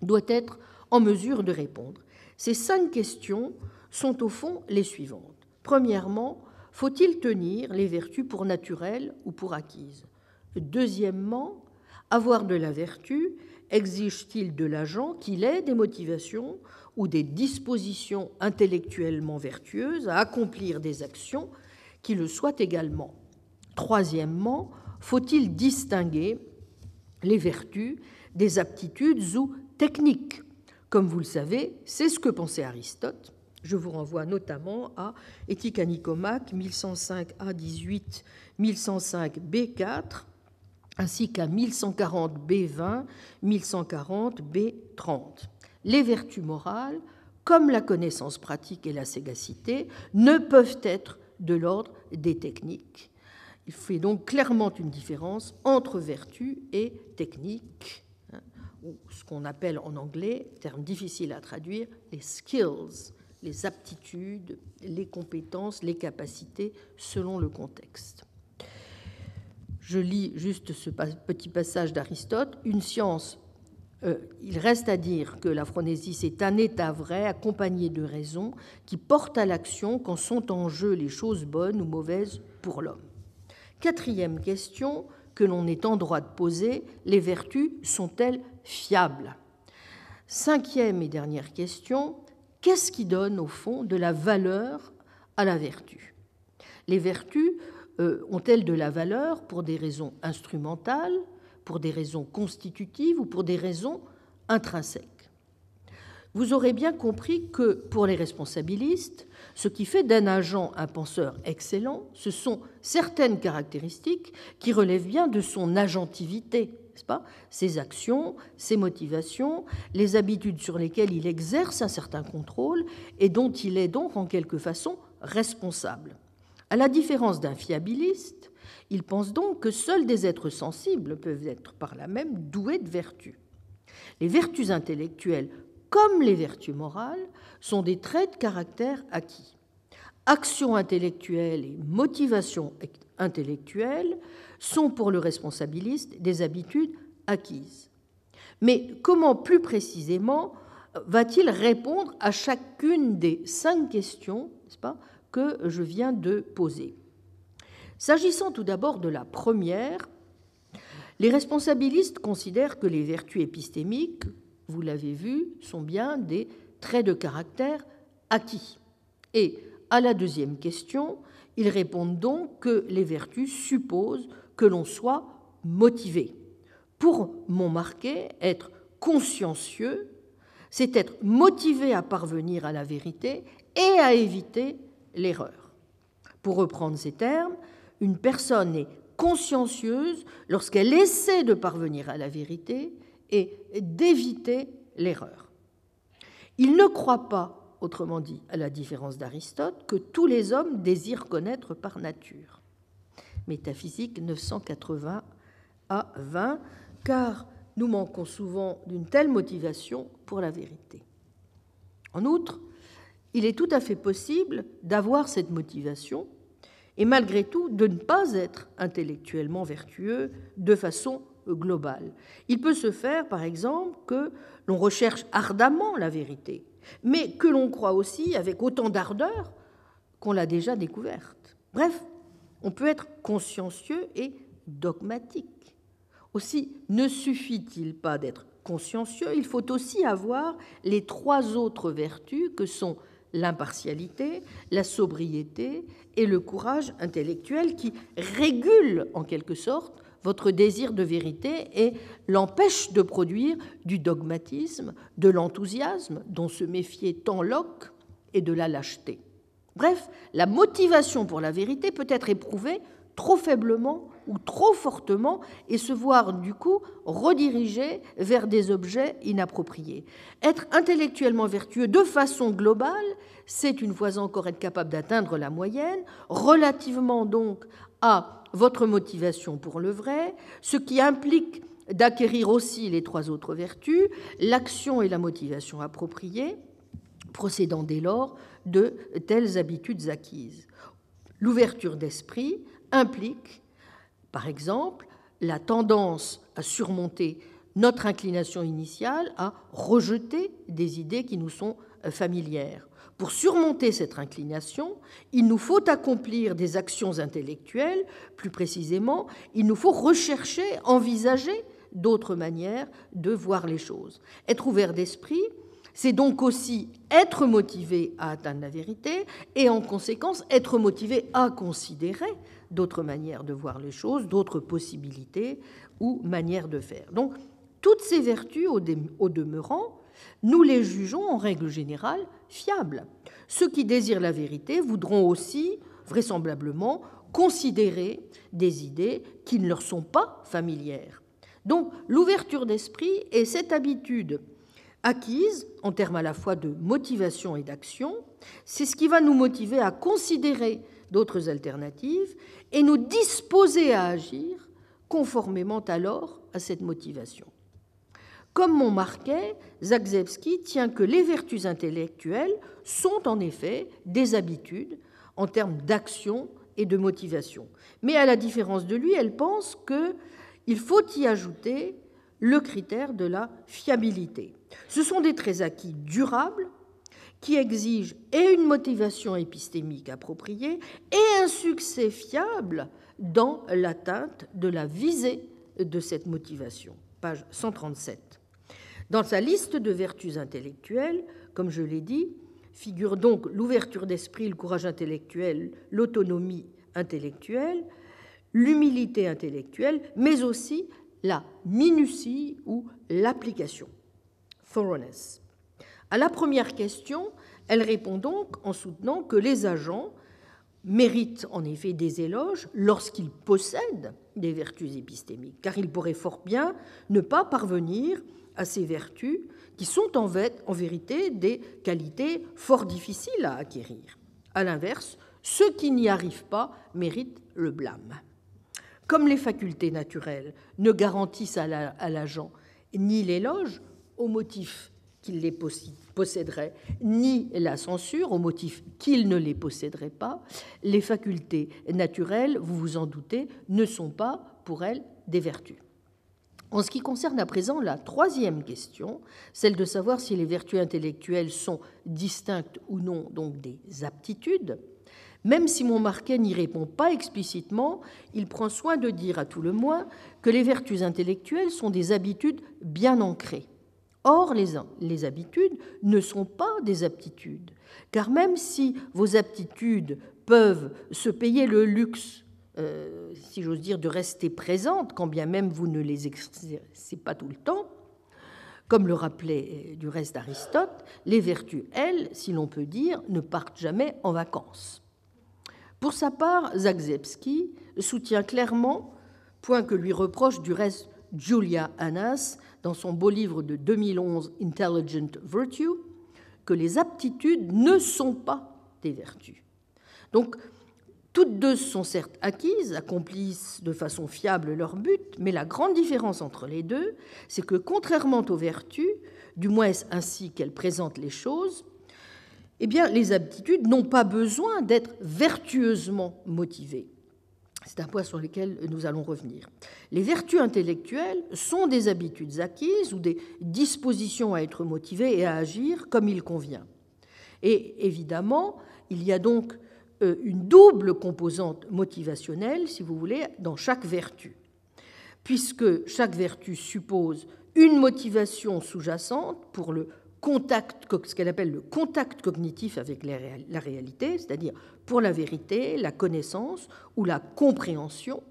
doit être en mesure de répondre. Ces cinq questions sont au fond les suivantes. Premièrement, faut-il tenir les vertus pour naturelles ou pour acquises? Deuxièmement, Avoir de la vertu exige-t-il de l'agent qu'il ait des motivations ou des dispositions intellectuellement vertueuses à accomplir des actions qui le soient également? Troisièmement, faut-il distinguer les vertus des aptitudes ou techniques? Comme vous le savez, c'est ce que pensait Aristote. Je vous renvoie notamment à Éthique à Nicomaque 1105 A18, 1105 B4, ainsi qu'à 1140 B20, 1140 B30. Les vertus morales, comme la connaissance pratique et la sagacité, ne peuvent être de l'ordre des techniques. Il fait donc clairement une différence entre vertu et technique, hein, ou ce qu'on appelle en anglais, terme difficile à traduire, les skills, les aptitudes, les compétences, les capacités selon le contexte. Je lis juste ce petit passage d'Aristote. Une science, euh, il reste à dire que la phronésie, c'est un état vrai accompagné de raisons qui porte à l'action quand sont en jeu les choses bonnes ou mauvaises pour l'homme. Quatrième question que l'on est en droit de poser, les vertus sont-elles fiables? Cinquième et dernière question, qu'est-ce qui donne au fond de la valeur à la vertu? Les vertus ont-elles de la valeur pour des raisons instrumentales, pour des raisons constitutives ou pour des raisons intrinsèques? Vous aurez bien compris que pour les responsabilistes, ce qui fait d'un agent un penseur excellent, ce sont certaines caractéristiques qui relèvent bien de son agentivité, pas? Ses actions, ses motivations, les habitudes sur lesquelles il exerce un certain contrôle et dont il est donc en quelque façon responsable. À la différence d'un fiabiliste, il pense donc que seuls des êtres sensibles peuvent être par là même doués de vertus. Les vertus intellectuelles, comme les vertus morales, sont des traits de caractère acquis. Action intellectuelle et motivation intellectuelle sont pour le responsabiliste des habitudes acquises. Mais comment plus précisément va-t-il répondre à chacune des cinq questions pas, je viens de poser. S'agissant tout d'abord de la première, les responsabilistes considèrent que les vertus épistémiques, vous l'avez vu, sont bien des traits de caractère acquis. Et à la deuxième question, ils répondent donc que les vertus supposent que l'on soit motivé. Pour Montmarquet, être consciencieux, c'est être motivé à parvenir à la vérité et à éviter l'erreur. Pour reprendre ces termes, une personne est consciencieuse lorsqu'elle essaie de parvenir à la vérité et d'éviter l'erreur. Il ne croit pas, autrement dit, à la différence d'Aristote, que tous les hommes désirent connaître par nature. Métaphysique 980 à 20, car nous manquons souvent d'une telle motivation pour la vérité. En outre, il est tout à fait possible d'avoir cette motivation et malgré tout de ne pas être intellectuellement vertueux de façon globale. Il peut se faire, par exemple, que l'on recherche ardemment la vérité, mais que l'on croit aussi avec autant d'ardeur qu'on l'a déjà découverte. Bref, on peut être consciencieux et dogmatique. Aussi, ne suffit-il pas d'être consciencieux, il faut aussi avoir les trois autres vertus que sont l'impartialité, la sobriété et le courage intellectuel qui régulent en quelque sorte votre désir de vérité et l'empêchent de produire du dogmatisme, de l'enthousiasme dont se méfiait tant Locke et de la lâcheté. Bref, la motivation pour la vérité peut être éprouvée trop faiblement ou trop fortement et se voir du coup redirigé vers des objets inappropriés. Être intellectuellement vertueux de façon globale, c'est une fois encore être capable d'atteindre la moyenne, relativement donc à votre motivation pour le vrai, ce qui implique d'acquérir aussi les trois autres vertus, l'action et la motivation appropriées, procédant dès lors de telles habitudes acquises. L'ouverture d'esprit implique par exemple, la tendance à surmonter notre inclination initiale à rejeter des idées qui nous sont euh, familières. Pour surmonter cette inclination, il nous faut accomplir des actions intellectuelles, plus précisément, il nous faut rechercher, envisager d'autres manières de voir les choses. Être ouvert d'esprit, c'est donc aussi être motivé à atteindre la vérité et en conséquence être motivé à considérer d'autres manières de voir les choses, d'autres possibilités ou manières de faire. Donc, toutes ces vertus, au demeurant, nous les jugeons en règle générale fiables. Ceux qui désirent la vérité voudront aussi, vraisemblablement, considérer des idées qui ne leur sont pas familières. Donc l'ouverture d'esprit est cette habitude acquise en termes à la fois de motivation et d'action, c'est ce qui va nous motiver à considérer d'autres alternatives et nous disposer à agir conformément alors à cette motivation. Comme mon marquait, Zagzebski tient que les vertus intellectuelles sont en effet des habitudes en termes d'action et de motivation. Mais à la différence de lui, elle pense qu'il faut y ajouter le critère de la fiabilité. Ce sont des traits acquis durables qui exigent et une motivation épistémique appropriée et un succès fiable dans l'atteinte de la visée de cette motivation. Page 137. Dans sa liste de vertus intellectuelles, comme je l'ai dit, figurent donc l'ouverture d'esprit, le courage intellectuel, l'autonomie intellectuelle, l'humilité intellectuelle, mais aussi la minutie ou l'application, thoroughness. À la première question, elle répond donc en soutenant que les agents méritent en effet des éloges lorsqu'ils possèdent des vertus épistémiques, car ils pourraient fort bien ne pas parvenir à ces vertus qui sont en, vérité des qualités fort difficiles à acquérir. À l'inverse, ceux qui n'y arrivent pas méritent le blâme. Comme les facultés naturelles ne garantissent à l'agent ni l'éloge au motif qu'il les posséderait, ni la censure au motif qu'il ne les posséderait pas, les facultés naturelles, vous vous en doutez, ne sont pas pour elles des vertus. En ce qui concerne à présent la troisième question, celle de savoir si les vertus intellectuelles sont distinctes ou non donc des aptitudes, même si mon marquet n'y répond pas explicitement, il prend soin de dire à tout le moins que les vertus intellectuelles sont des habitudes bien ancrées. Or, les, les habitudes ne sont pas des aptitudes, car même si vos aptitudes peuvent se payer le luxe euh, si j'ose dire, de rester présentes, quand bien même vous ne les exercez pas tout le temps. Comme le rappelait euh, du reste Aristote, les vertus, elles, si l'on peut dire, ne partent jamais en vacances. Pour sa part, Zagzebski soutient clairement, point que lui reproche du reste Julia Annas dans son beau livre de 2011 Intelligent Virtue, que les aptitudes ne sont pas des vertus. Donc, toutes deux sont certes acquises, accomplissent de façon fiable leur but, mais la grande différence entre les deux, c'est que contrairement aux vertus, du moins ainsi qu'elles présentent les choses, eh bien, les aptitudes n'ont pas besoin d'être vertueusement motivées. C'est un point sur lequel nous allons revenir. Les vertus intellectuelles sont des habitudes acquises ou des dispositions à être motivées et à agir comme il convient. Et évidemment, il y a donc euh, une double composante motivationnelle, si vous voulez, dans chaque vertu, puisque chaque vertu suppose une motivation sous-jacente pour le ce qu'elle appelle le contact cognitif avec la réalité, c'est-à-dire pour la vérité, la connaissance ou la compréhension,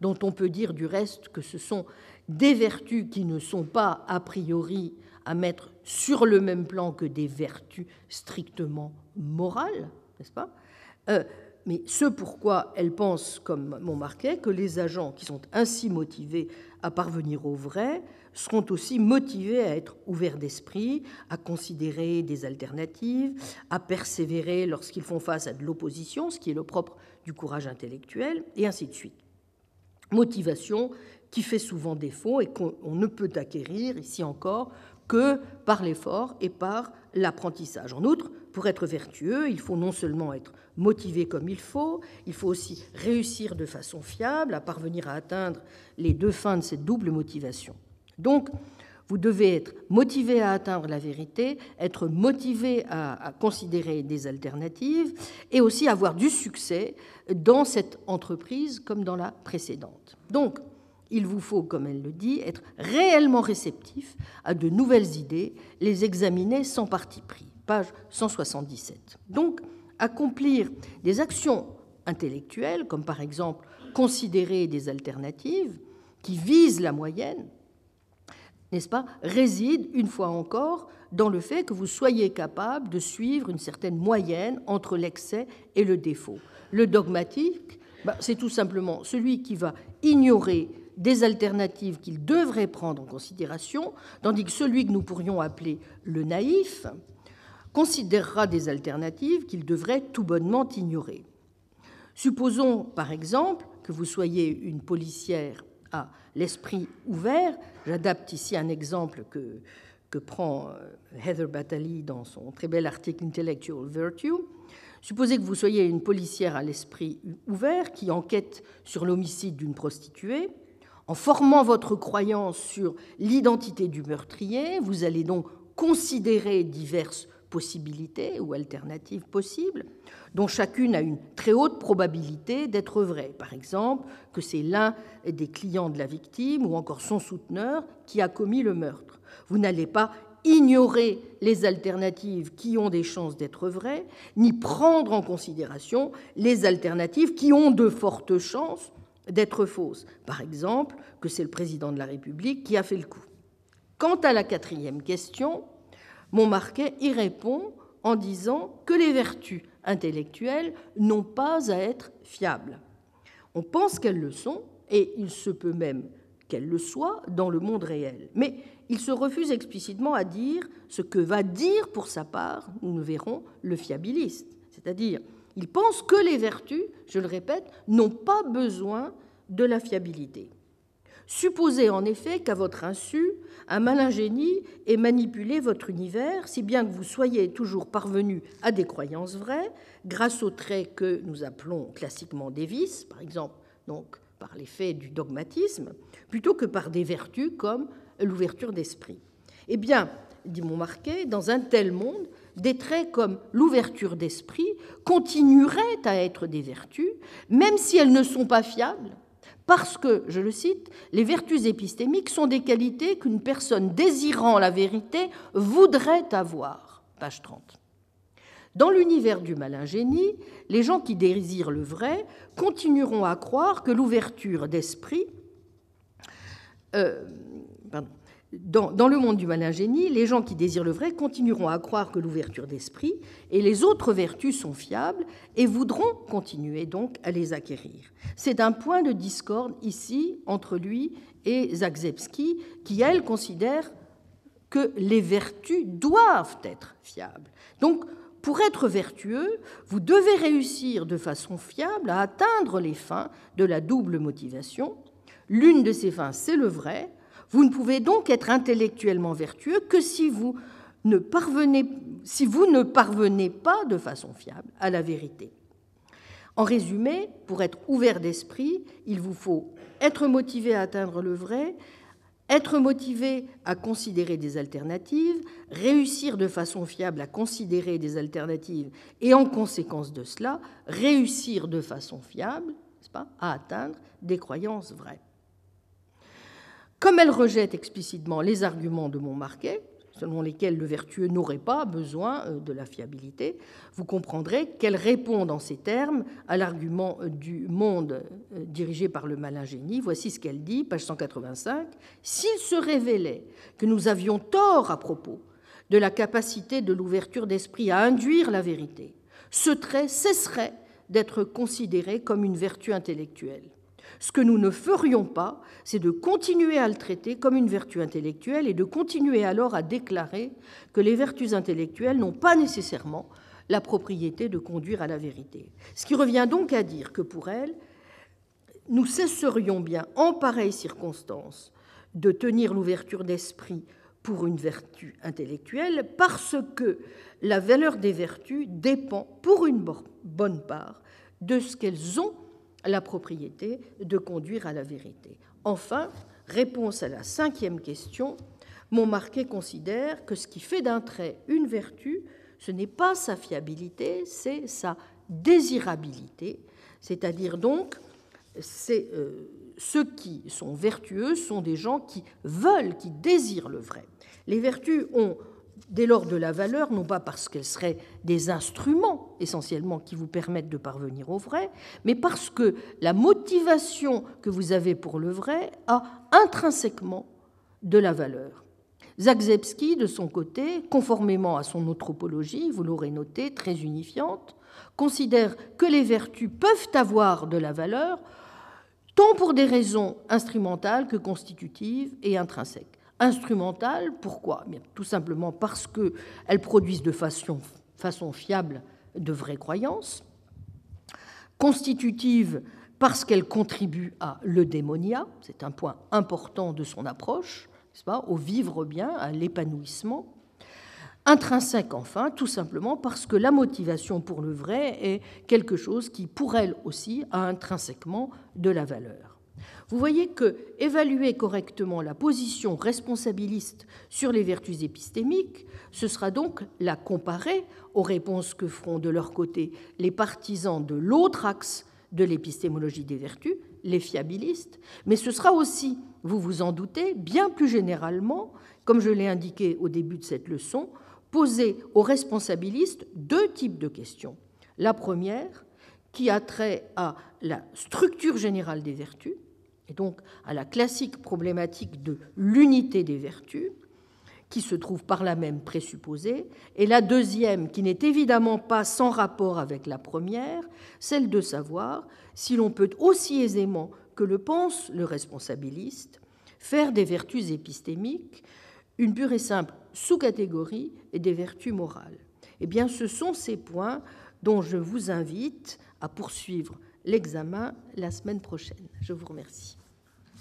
dont on peut dire du reste que ce sont des vertus qui ne sont pas a priori à mettre sur le même plan que des vertus strictement morales, n'est-ce pas? Euh, mais ce pourquoi elle pense, comme Montmarquet, que les agents qui sont ainsi motivés à parvenir au vrai seront aussi motivés à être ouverts d'esprit, à considérer des alternatives, à persévérer lorsqu'ils font face à de l'opposition, ce qui est le propre du courage intellectuel, et ainsi de suite. Motivation qui fait souvent défaut et qu'on ne peut acquérir, ici encore, que par l'effort et par l'apprentissage. En outre, pour être vertueux, il faut non seulement être motivé comme il faut, il faut aussi réussir de façon fiable à parvenir à atteindre les deux fins de cette double motivation. Donc, vous devez être motivé à atteindre la vérité, être motivé à, considérer des alternatives et aussi avoir du succès dans cette entreprise comme dans la précédente. Donc, Il vous faut, comme elle le dit, être réellement réceptif à de nouvelles idées, les examiner sans parti pris. Page 177. Donc, accomplir des actions intellectuelles, comme par exemple considérer des alternatives qui visent la moyenne, n'est-ce pas, réside, une fois encore, dans le fait que vous soyez capable de suivre une certaine moyenne entre l'excès et le défaut. Le dogmatique, bah, c'est tout simplement celui qui va ignorer des alternatives qu'il devrait prendre en considération, tandis que celui que nous pourrions appeler le naïf considérera des alternatives qu'il devrait tout bonnement ignorer. Supposons, par exemple, que vous soyez une policière à l'esprit ouvert. J'adapte ici un exemple que, que prend euh, Heather Batali dans son très bel article Intellectual Virtue. Supposez que vous soyez une policière à l'esprit ouvert qui enquête sur l'homicide d'une prostituée. En formant votre croyance sur l'identité du meurtrier, vous allez donc considérer diverses possibilités ou alternatives possibles, dont chacune a une très haute probabilité d'être vraie. Par exemple, que c'est l'un des clients de la victime ou encore son souteneur qui a commis le meurtre. Vous n'allez pas ignorer les alternatives qui ont des chances d'être vraies, ni prendre en considération les alternatives qui ont de fortes chances d'être fausse. Par exemple, que c'est le président de la République qui a fait le coup. Quant à la quatrième question, Montmarquet y répond en disant que les vertus intellectuelles n'ont pas à être fiables. On pense qu'elles le sont, et il se peut même qu'elles le soient dans le monde réel. Mais il se refuse explicitement à dire ce que va dire pour sa part, nous le verrons, le fiabiliste. C'est-à-dire il pense que les vertus, je le répète, n'ont pas besoin de la fiabilité. Supposez en effet qu'à votre insu, un malin génie ait manipulé votre univers, si bien que vous soyez toujours parvenu à des croyances vraies, grâce aux traits que nous appelons classiquement des vices, par exemple, donc par l'effet du dogmatisme, plutôt que par des vertus comme l'ouverture d'esprit. Eh bien, dit Montmarquet, dans un tel monde, des traits comme l'ouverture d'esprit continueraient à être des vertus, même si elles ne sont pas fiables, parce que, je le cite, les vertus épistémiques sont des qualités qu'une personne désirant la vérité voudrait avoir. Page 30. Dans l'univers du malin génie, les gens qui désirent le vrai continueront à croire que l'ouverture d'esprit euh, dans, le monde du malin génie, les gens qui désirent le vrai continueront à croire que l'ouverture d'esprit et les autres vertus sont fiables et voudront continuer donc à les acquérir. C'est un point de discorde ici entre lui et Zagzebski, qui, elle, considère que les vertus doivent être fiables. Donc, pour être vertueux, vous devez réussir de façon fiable à atteindre les fins de la double motivation. L'une de ces fins, c'est le vrai, vous ne pouvez donc être intellectuellement vertueux que si vous ne parvenez, pas de façon fiable à la vérité. En résumé, pour être ouvert d'esprit, il vous faut être motivé à atteindre le vrai, être motivé à considérer des alternatives, réussir de façon fiable à considérer des alternatives et en conséquence de cela, réussir de façon fiable à atteindre des croyances vraies. Comme elle rejette explicitement les arguments de Montmarquet, selon lesquels le vertueux n'aurait pas besoin euh, de la fiabilité, vous comprendrez qu'elle répond dans ces termes à l'argument euh, du monde euh, dirigé par le malin génie. Voici ce qu'elle dit, page 185. S'il se révélait que nous avions tort à propos de la capacité de l'ouverture d'esprit à induire la vérité, ce trait cesserait d'être considéré comme une vertu intellectuelle. Ce que nous ne ferions pas, c'est de continuer à le traiter comme une vertu intellectuelle et de continuer alors à déclarer que les vertus intellectuelles n'ont pas nécessairement la propriété de conduire à la vérité. Ce qui revient donc à dire que pour elle, nous cesserions bien, en pareille circonstance, de tenir l'ouverture d'esprit pour une vertu intellectuelle parce que la valeur des vertus dépend, pour une bonne part, de ce qu'elles ont la propriété de conduire à la vérité. Enfin, réponse à la cinquième question, Montmarquet considère que ce qui fait d'un trait une vertu, ce n'est pas sa fiabilité, c'est sa désirabilité, c'est-à-dire donc euh, ceux qui sont vertueux sont des gens qui veulent, qui désirent le vrai. Les vertus ont dès lors de la valeur, non pas parce qu'elles seraient des instruments essentiellement qui vous permettent de parvenir au vrai, mais parce que la motivation que vous avez pour le vrai a intrinsèquement de la valeur. Zagzebski, de son côté, conformément à son anthropologie, vous l'aurez noté, très unifiante, considère que les vertus peuvent avoir de la valeur tant pour des raisons instrumentales que constitutives et intrinsèques. Instrumentales, pourquoi? Bien, Tout simplement parce qu'elles produisent de façon, fiable de vraies croyances. Constitutives parce qu'elles contribuent à l'eudémonia, c'est un point important de son approche, au vivre bien, à l'épanouissement. Intrinsèque enfin, tout simplement parce que la motivation pour le vrai est quelque chose qui, pour elle aussi, a intrinsèquement de la valeur. Vous voyez que évaluer correctement la position responsabiliste sur les vertus épistémiques, ce sera donc la comparer aux réponses que feront de leur côté les partisans de l'autre axe de l'épistémologie des vertus, les fiabilistes, mais ce sera aussi, vous vous en doutez, bien plus généralement, comme je l'ai indiqué au début de cette leçon, poser aux responsabilistes deux types de questions. La première, qui a trait à la structure générale des vertus, et donc à la classique problématique de l'unité des vertus, qui se trouve par là même présupposée, et la deuxième, qui n'est évidemment pas sans rapport avec la première, celle de savoir si l'on peut aussi aisément que le pense le responsabiliste faire des vertus épistémiques une pure et simple sous-catégorie et des vertus morales. Eh bien, ce sont ces points dont je vous invite à poursuivre l'examen la semaine prochaine. Je vous remercie.